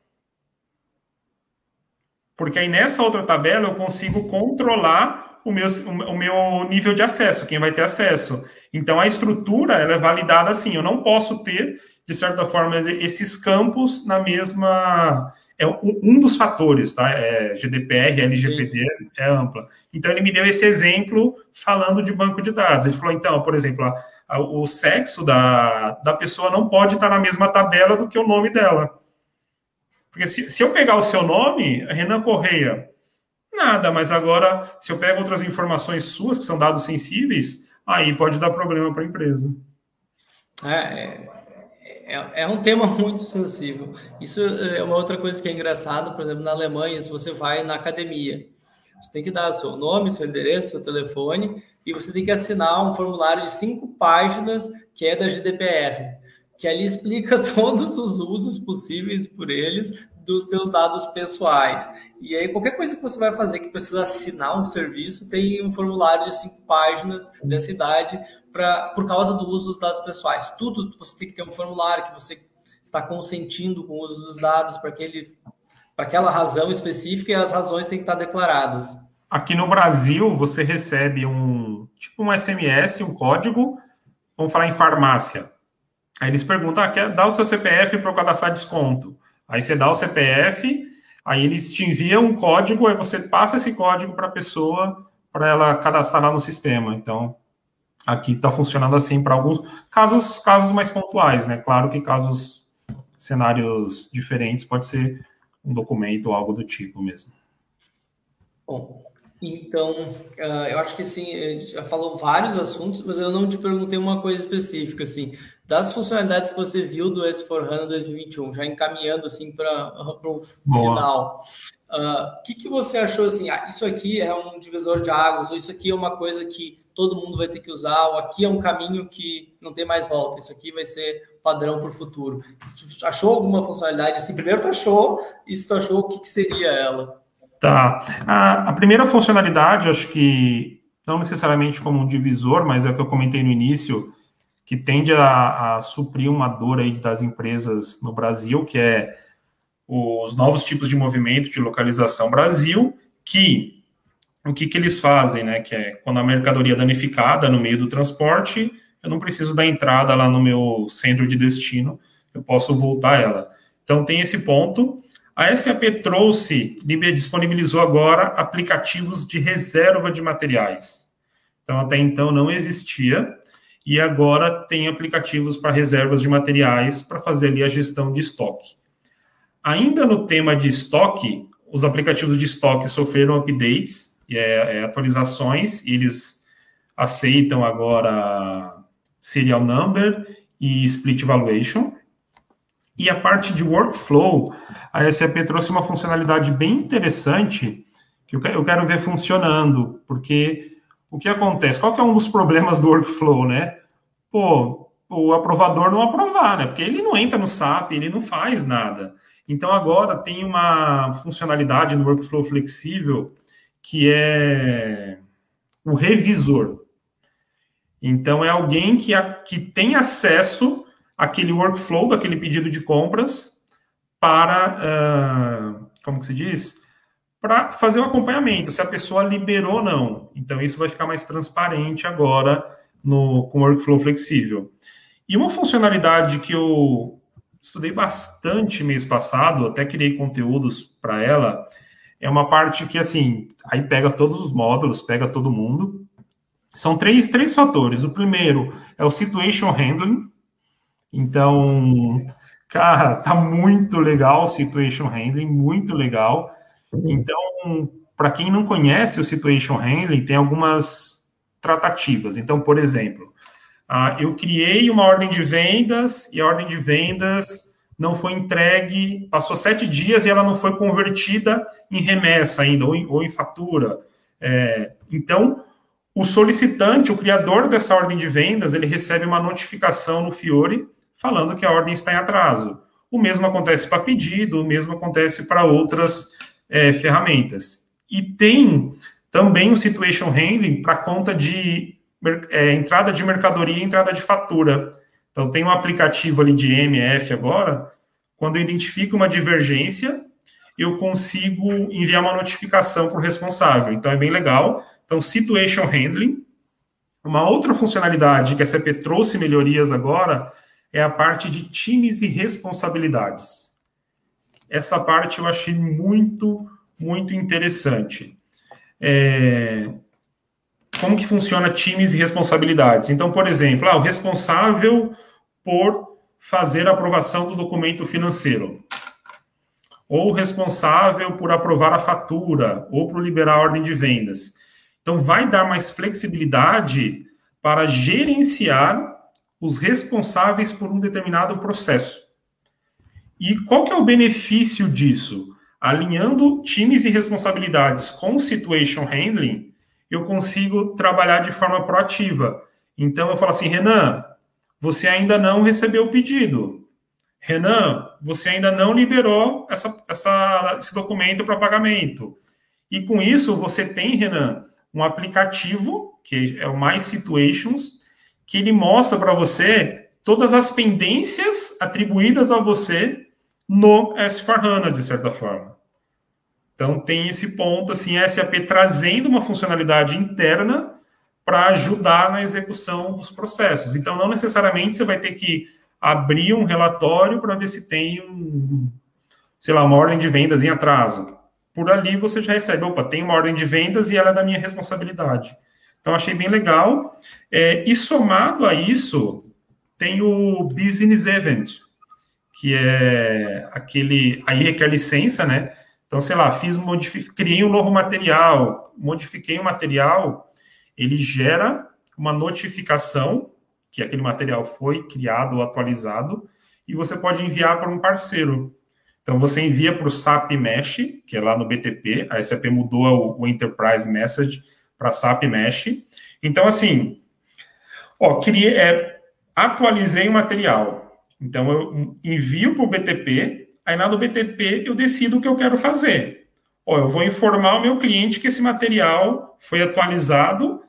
porque aí nessa outra tabela eu consigo controlar o meu, o meu nível de acesso, quem vai ter acesso. Então a estrutura ela é validada assim, eu não posso ter, de certa forma, esses campos na mesma. É um dos fatores, tá? É GDPR, LGPD Sim. é ampla. Então ele me deu esse exemplo falando de banco de dados. Ele falou, então, por exemplo, a, a, o sexo da, da pessoa não pode estar na mesma tabela do que o nome dela. Porque se, se eu pegar o seu nome, Renan Correia, nada, mas agora, se eu pego outras informações suas, que são dados sensíveis, aí pode dar problema para a empresa. É, é, é, um tema muito sensível. Isso é uma outra coisa que é engraçado, por exemplo, na Alemanha, se você vai na academia, você tem que dar seu nome, seu endereço, seu telefone, e você tem que assinar um formulário de cinco páginas que é da GDPR que ali explica todos os usos possíveis por eles dos teus dados pessoais. E aí, qualquer coisa que você vai fazer que precisa assinar um serviço, tem um formulário de cinco páginas dessa idade pra, por causa do uso dos dados pessoais. Tudo você tem que ter um formulário que você está consentindo com o uso dos dados para aquela razão específica e as razões têm que estar declaradas. Aqui no Brasil, você recebe um tipo um SMS, um código, vamos falar em farmácia. Aí eles perguntam, ah, quer dar o seu CPF para eu cadastrar desconto. Aí você dá o CPF, aí eles te enviam um código, aí você passa esse código para a pessoa, para ela cadastrar lá no sistema. Então, aqui está funcionando assim para alguns casos, casos mais pontuais, né? Claro que casos, cenários diferentes, pode ser um documento ou algo do tipo mesmo. Bom, Então, uh, eu acho que assim, já falou vários assuntos, mas eu não te perguntei uma coisa específica, assim, das funcionalidades que você viu do S4HANA 2021, já encaminhando assim para o final. O uh, que, que você achou assim? Ah, isso aqui é um divisor de águas, ou isso aqui é uma coisa que todo mundo vai ter que usar, ou aqui é um caminho que não tem mais volta, isso aqui vai ser padrão para o futuro. Achou alguma funcionalidade assim? Primeiro tu achou, e se tu achou, o que, que seria ela? Tá. A, a, primeira funcionalidade, acho que não necessariamente como um divisor, mas é o que eu comentei no início, que tende a, a suprir uma dor aí das empresas no Brasil, que é os novos tipos de movimento de localização Brasil, que o que, que eles fazem, né? Que é quando a mercadoria é danificada no meio do transporte, eu não preciso da entrada lá no meu centro de destino, eu posso voltar ela. Então tem esse ponto. A SAP trouxe, disponibilizou agora aplicativos de reserva de materiais. Então, até então não existia, e agora tem aplicativos para reservas de materiais para fazer ali a gestão de estoque. Ainda no tema de estoque, os aplicativos de estoque sofreram updates, e é, é, atualizações, e eles aceitam agora serial number e split valuation. E a parte de workflow, a SAP trouxe uma funcionalidade bem interessante que eu quero ver funcionando, porque o que acontece? Qual que é um dos problemas do workflow, né? Pô, o aprovador não aprovar, né? Porque ele não entra no SAP, ele não faz nada. Então agora tem uma funcionalidade no workflow flexível que é o revisor. Então é alguém que, a, que tem acesso aquele workflow daquele pedido de compras para, uh, como que se diz? Para fazer o um acompanhamento, se a pessoa liberou ou não. Então, isso vai ficar mais transparente agora no, com o workflow flexível. E uma funcionalidade que eu estudei bastante mês passado, até criei conteúdos para ela, é uma parte que, assim, aí pega todos os módulos, pega todo mundo. São três, três fatores. O primeiro é o situation handling, então, cara, tá muito legal o Situation Handling, muito legal. Então, para quem não conhece o Situation Handling, tem algumas tratativas. Então, por exemplo, eu criei uma ordem de vendas e a ordem de vendas não foi entregue, passou sete dias e ela não foi convertida em remessa ainda, ou em, ou em fatura. É, então, o solicitante, o criador dessa ordem de vendas, ele recebe uma notificação no Fiore falando que a ordem está em atraso. O mesmo acontece para pedido, o mesmo acontece para outras é, ferramentas. E tem também o Situation Handling para conta de é, entrada de mercadoria e entrada de fatura. Então, tem um aplicativo ali de MF agora, quando eu identifico uma divergência, eu consigo enviar uma notificação para o responsável. Então, é bem legal. Então, Situation Handling. Uma outra funcionalidade que a CP trouxe melhorias agora é a parte de times e responsabilidades. Essa parte eu achei muito, muito interessante. É... Como que funciona times e responsabilidades? Então, por exemplo, ah, o responsável por fazer a aprovação do documento financeiro, ou responsável por aprovar a fatura, ou por liberar a ordem de vendas. Então, vai dar mais flexibilidade para gerenciar os responsáveis por um determinado processo. E qual que é o benefício disso? Alinhando times e responsabilidades com situation handling, eu consigo trabalhar de forma proativa. Então eu falo assim, Renan, você ainda não recebeu o pedido. Renan, você ainda não liberou essa, essa, esse documento para pagamento. E com isso, você tem, Renan, um aplicativo, que é o My Situations, que ele mostra para você todas as pendências atribuídas a você no S4HANA, de certa forma. Então, tem esse ponto, assim, SAP trazendo uma funcionalidade interna para ajudar na execução dos processos. Então, não necessariamente você vai ter que abrir um relatório para ver se tem um, sei lá, uma ordem de vendas em atraso. Por ali você já recebe, opa, tem uma ordem de vendas e ela é da minha responsabilidade. Então, achei bem legal. É, e somado a isso, tem o Business Event, que é aquele. Aí requer licença, né? Então, sei lá, fiz criei um novo material, modifiquei o um material, ele gera uma notificação que aquele material foi criado ou atualizado, e você pode enviar para um parceiro. Então, você envia para o SAP Mesh, que é lá no BTP, a SAP mudou o, Enterprise Message para SAP Mesh. Então, assim, ó, criei, é, atualizei o material. Então, eu envio para o BTP, aí lá no BTP eu decido o que eu quero fazer. Ó, eu vou informar o meu cliente que esse material foi atualizado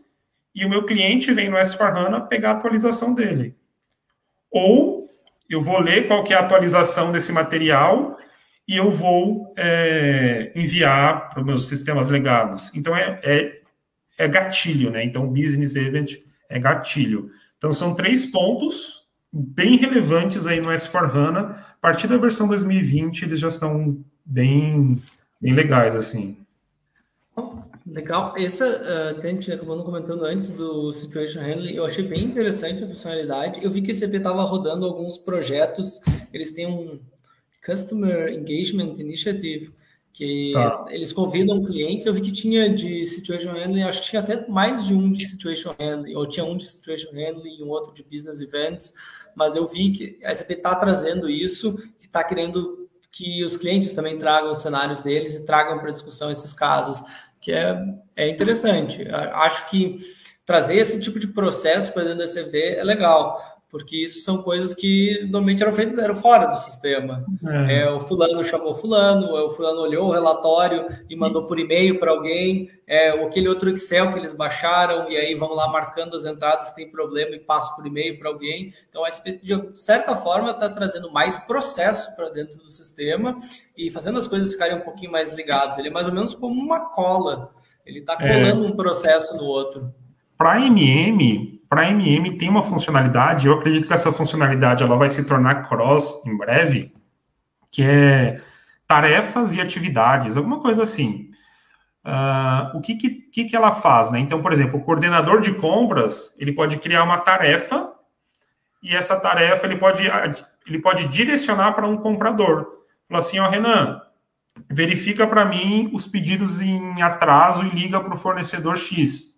e o meu cliente vem no S4HANA pegar a atualização dele. Ou eu vou ler qual que é a atualização desse material e eu vou é, enviar para os meus sistemas legados. Então, é, é, é gatilho, né? Então, Business Event é gatilho. Então, são três pontos bem relevantes aí no S4HANA. A partir da versão 2020, eles já estão bem, bem legais, assim. Legal. Essa, uh, a gente acabou comentando antes do Situation Handling, eu achei bem interessante a funcionalidade. Eu vi que a CP estava rodando alguns projetos, eles têm um Customer Engagement Initiative, que tá. eles convidam clientes. Eu vi que tinha de Situation Handling, acho que tinha até mais de um de Situation Handling, ou tinha um de Situation Handling e um outro de Business Events, mas eu vi que a SAP está trazendo isso, está querendo que os clientes também tragam os cenários deles e tragam para discussão esses casos que é, é interessante. Acho que trazer esse tipo de processo para dentro da CV é legal, porque isso são coisas que normalmente eram feitas eram fora do sistema. É. É, o fulano chamou fulano, o fulano olhou o relatório e mandou por e-mail para alguém, é, aquele outro Excel que eles baixaram e aí vão lá marcando as entradas que tem problema e passa por e-mail para alguém. Então, a SP, de certa forma, está trazendo mais processo para dentro do sistema e fazendo as coisas ficarem um pouquinho mais ligadas. Ele é mais ou menos como uma cola. Ele está é. colando um processo no outro. Para MM, para MM tem uma funcionalidade, eu acredito que essa funcionalidade ela vai se tornar cross em breve, que é tarefas e atividades, alguma coisa assim. Uh, o que, que, que ela faz? Né? Então, por exemplo, o coordenador de compras ele pode criar uma tarefa e essa tarefa ele pode, ele pode direcionar para um comprador. Fala assim, ó, Renan, verifica para mim os pedidos em atraso e liga para o fornecedor X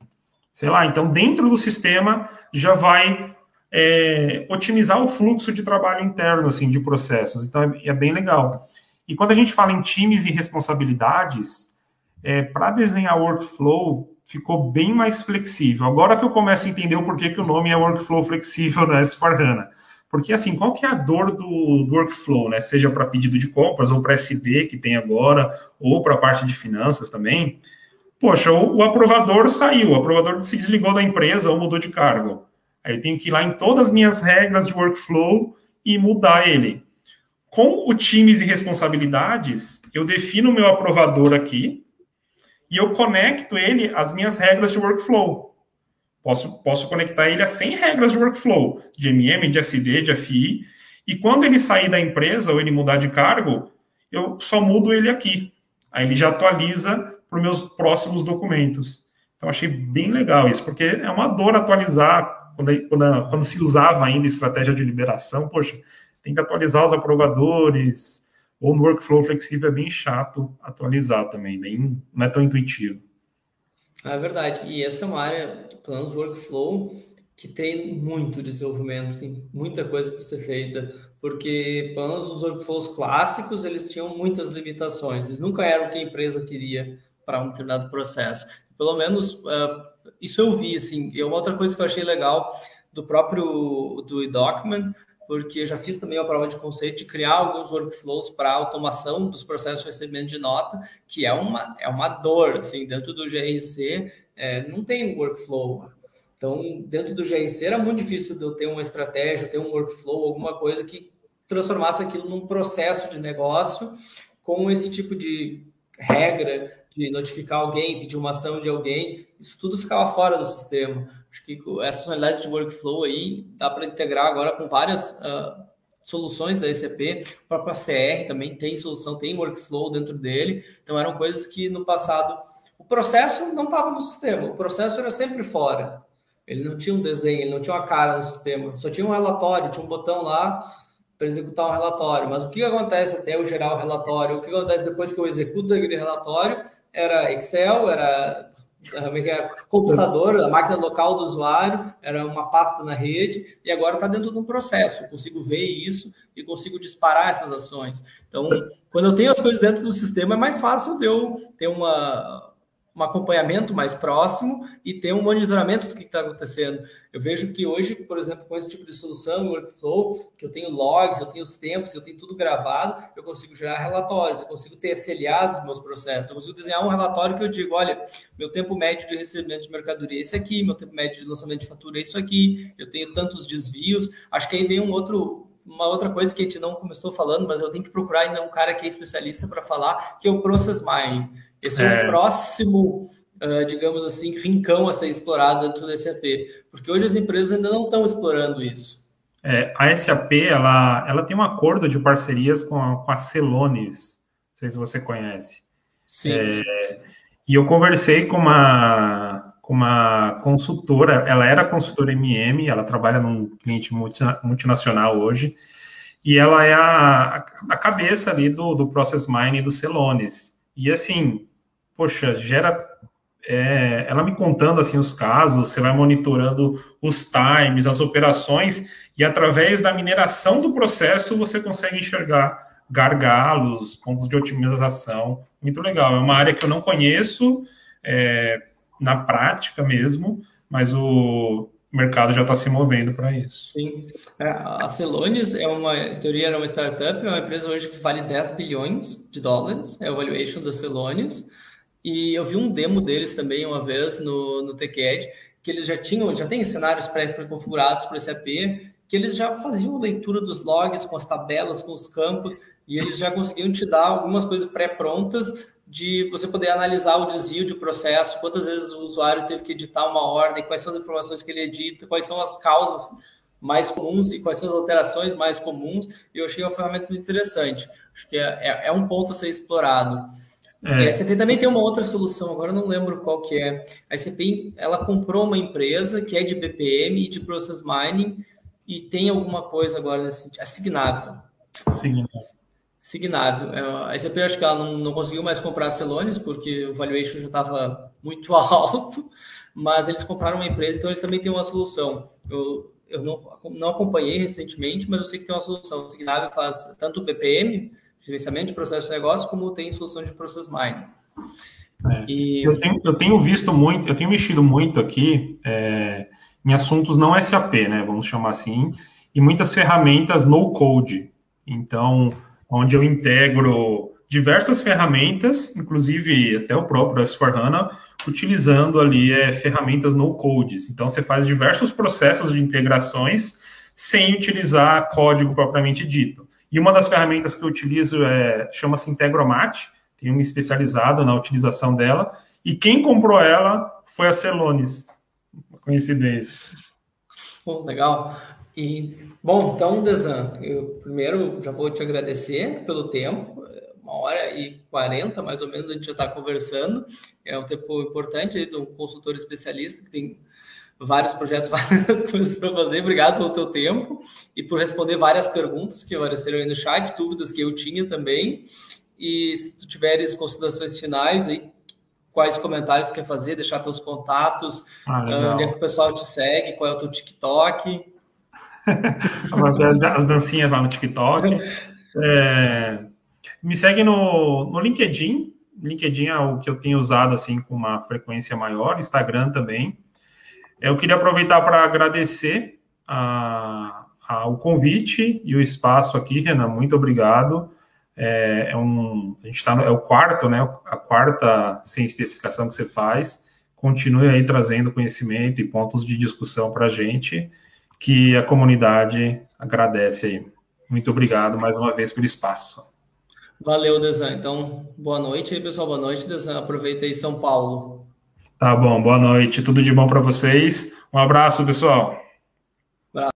sei lá, então dentro do sistema já vai é, otimizar o fluxo de trabalho interno, assim, de processos. Então é, é bem legal. E quando a gente fala em times e responsabilidades, é, para desenhar workflow ficou bem mais flexível. Agora que eu começo a entender o porquê que o nome é workflow flexível na S4HANA. Porque, assim, qual que é a dor do, do workflow, né? Seja para pedido de compras, ou para SD, que tem agora, ou para a parte de finanças também. Poxa, o, o, aprovador saiu, o aprovador se desligou da empresa ou mudou de cargo. Aí eu tenho que ir lá em todas as minhas regras de workflow e mudar ele. Com o times e responsabilidades, eu defino o meu aprovador aqui e eu conecto ele às minhas regras de workflow. Posso, posso conectar ele a 100 regras de workflow, de MM, de SD, de FI. E quando ele sair da empresa ou ele mudar de cargo, eu só mudo ele aqui. Aí ele já atualiza para os meus próximos documentos. Então, achei bem legal isso, porque é uma dor atualizar, quando, quando, quando se usava ainda estratégia de liberação, poxa, tem que atualizar os aprovadores, ou no workflow flexível é bem chato atualizar também, bem, não é tão intuitivo. É verdade, e essa é uma área planos workflow que tem muito desenvolvimento, tem muita coisa para ser feita, porque planos os workflows clássicos, eles tinham muitas limitações, eles nunca eram o que a empresa queria para um determinado processo. Pelo menos uh, isso eu vi, assim. E uma outra coisa que eu achei legal do próprio do document, porque já fiz também a prova de conceito de criar alguns workflows para automação dos processos de recebimento de nota, que é uma, é uma dor, assim, dentro do GRC é, não tem um workflow. Então, dentro do GRC era muito difícil de eu ter uma estratégia, ter um workflow, alguma coisa que transformasse aquilo num processo de negócio com esse tipo de regra de notificar alguém, pedir uma ação de alguém, isso tudo ficava fora do sistema. Acho que essa funcionalidade de workflow aí dá para integrar agora com várias uh, soluções da ECP, o próprio CR também tem solução, tem workflow dentro dele, então eram coisas que no passado o processo não estava no sistema, o processo era sempre fora. Ele não tinha um desenho, ele não tinha uma cara no sistema, só tinha um relatório, tinha um botão lá, para executar um relatório. Mas o que acontece até eu gerar o relatório? O que acontece depois que eu executo aquele relatório? Era Excel, era é computador, a máquina local do usuário, era uma pasta na rede, e agora está dentro de um processo. Eu consigo ver isso e consigo disparar essas ações. Então, quando eu tenho as coisas dentro do sistema, é mais fácil de eu ter uma, um acompanhamento mais próximo e ter um monitoramento do que está acontecendo. Eu vejo que hoje, por exemplo, com esse tipo de solução, workflow, que eu tenho logs, eu tenho os tempos, eu tenho tudo gravado, eu consigo gerar relatórios, eu consigo ter SLAs dos meus processos, eu consigo desenhar um relatório que eu digo, olha, meu tempo médio de recebimento de mercadoria é esse aqui, meu tempo médio de lançamento de fatura é isso aqui, eu tenho tantos desvios. Acho que aí vem um outro uma outra coisa que a gente não começou falando, mas eu tenho que procurar ainda um cara que é especialista para falar, que é o Process Mining. Esse é, é o próximo, uh, digamos assim, rincão a ser explorado dentro do SAP, porque hoje as empresas ainda não estão explorando isso. É, a SAP ela, ela tem um acordo de parcerias com a, com a Celonis, não sei se você conhece. Sim. É, e eu conversei com uma, com uma consultora, ela era consultora MM, ela trabalha num cliente multinacional hoje, e ela é a, a cabeça ali do, do Process Mining do Celonis. E assim, poxa, gera. É, ela me contando assim os casos, você vai monitorando os times, as operações, e através da mineração do processo você consegue enxergar gargalos, pontos de otimização. Muito legal. É uma área que eu não conheço é, na prática mesmo, mas o mercado já está se movendo para isso. Sim. É, a Celonis é uma, em teoria, era uma startup, é uma empresa hoje que vale 10 bilhões de dólares, é a valuation da Celonis. E eu vi um demo deles também uma vez no, no TechEd, que eles já tinham, já tem cenários pré-configurados para o SAP, que eles já faziam leitura dos logs com as tabelas, com os campos, e eles já conseguiam te dar algumas coisas pré-prontas de você poder analisar o desvio de processo, quantas vezes o usuário teve que editar uma ordem, quais são as informações que ele edita, quais são as causas mais comuns e quais são as alterações mais comuns. E eu achei uma ferramenta muito interessante. Acho que é, é, é um ponto a ser explorado. É. A SAP também tem uma outra solução, agora eu não lembro qual que é. A SAP, ela comprou uma empresa que é de BPM e de Process Mining e tem alguma coisa agora nesse sentido. A Signável. Signável. Signável. É, a SAP acho que ela não, não conseguiu mais comprar a Celonis porque o valuation já estava muito alto, mas eles compraram uma empresa, então eles também têm uma solução. Eu, eu não, não acompanhei recentemente, mas eu sei que tem uma solução. A Signável faz tanto o BPM, gerenciamento de processo de negócio, como tem solução de process mining. É, e... eu, tenho, eu tenho visto muito, eu tenho mexido muito aqui é, em assuntos não SAP, né? Vamos chamar assim, e muitas ferramentas no code. Então, onde eu integro diversas ferramentas, inclusive até o próprio S4HANA, utilizando ali é, ferramentas no codes. Então, você faz diversos processos de integrações sem utilizar código propriamente dito. E uma das ferramentas que eu utilizo é chama-se Integromat, tem uma especializada na utilização dela, e quem comprou ela foi a Celonis. Coincidência. Bom, legal. E, bom, então, Desan, eu primeiro já vou te agradecer pelo tempo, uma hora e quarenta, mais ou menos, a gente já está conversando. É um tempo importante um consultor especialista que tem vários projetos, várias coisas para fazer. Obrigado pelo teu tempo e por responder várias perguntas que apareceram aí no chat, dúvidas que eu tinha também. E se tu tiveres considerações finais aí, quais comentários tu quer fazer, deixar teus contatos, ah, onde é que o pessoal te segue, qual é o teu TikTok. As dancinhas lá no TikTok. É, me segue no, no LinkedIn. LinkedIn é o que eu tenho usado assim com uma frequência maior, Instagram também. Eu queria aproveitar para agradecer a, a, o convite e o espaço aqui, Renan. Muito obrigado. É, é um, a gente está é o quarto, né? A quarta sem especificação que você faz. Continue aí trazendo conhecimento e pontos de discussão para a gente, que a comunidade agradece aí. Muito obrigado mais uma vez pelo espaço. Valeu, Desan. Então, boa noite aí, pessoal. Boa noite, Desan. Aproveita aí São Paulo. Tá bom, boa noite. Tudo de bom para vocês. Um abraço, pessoal.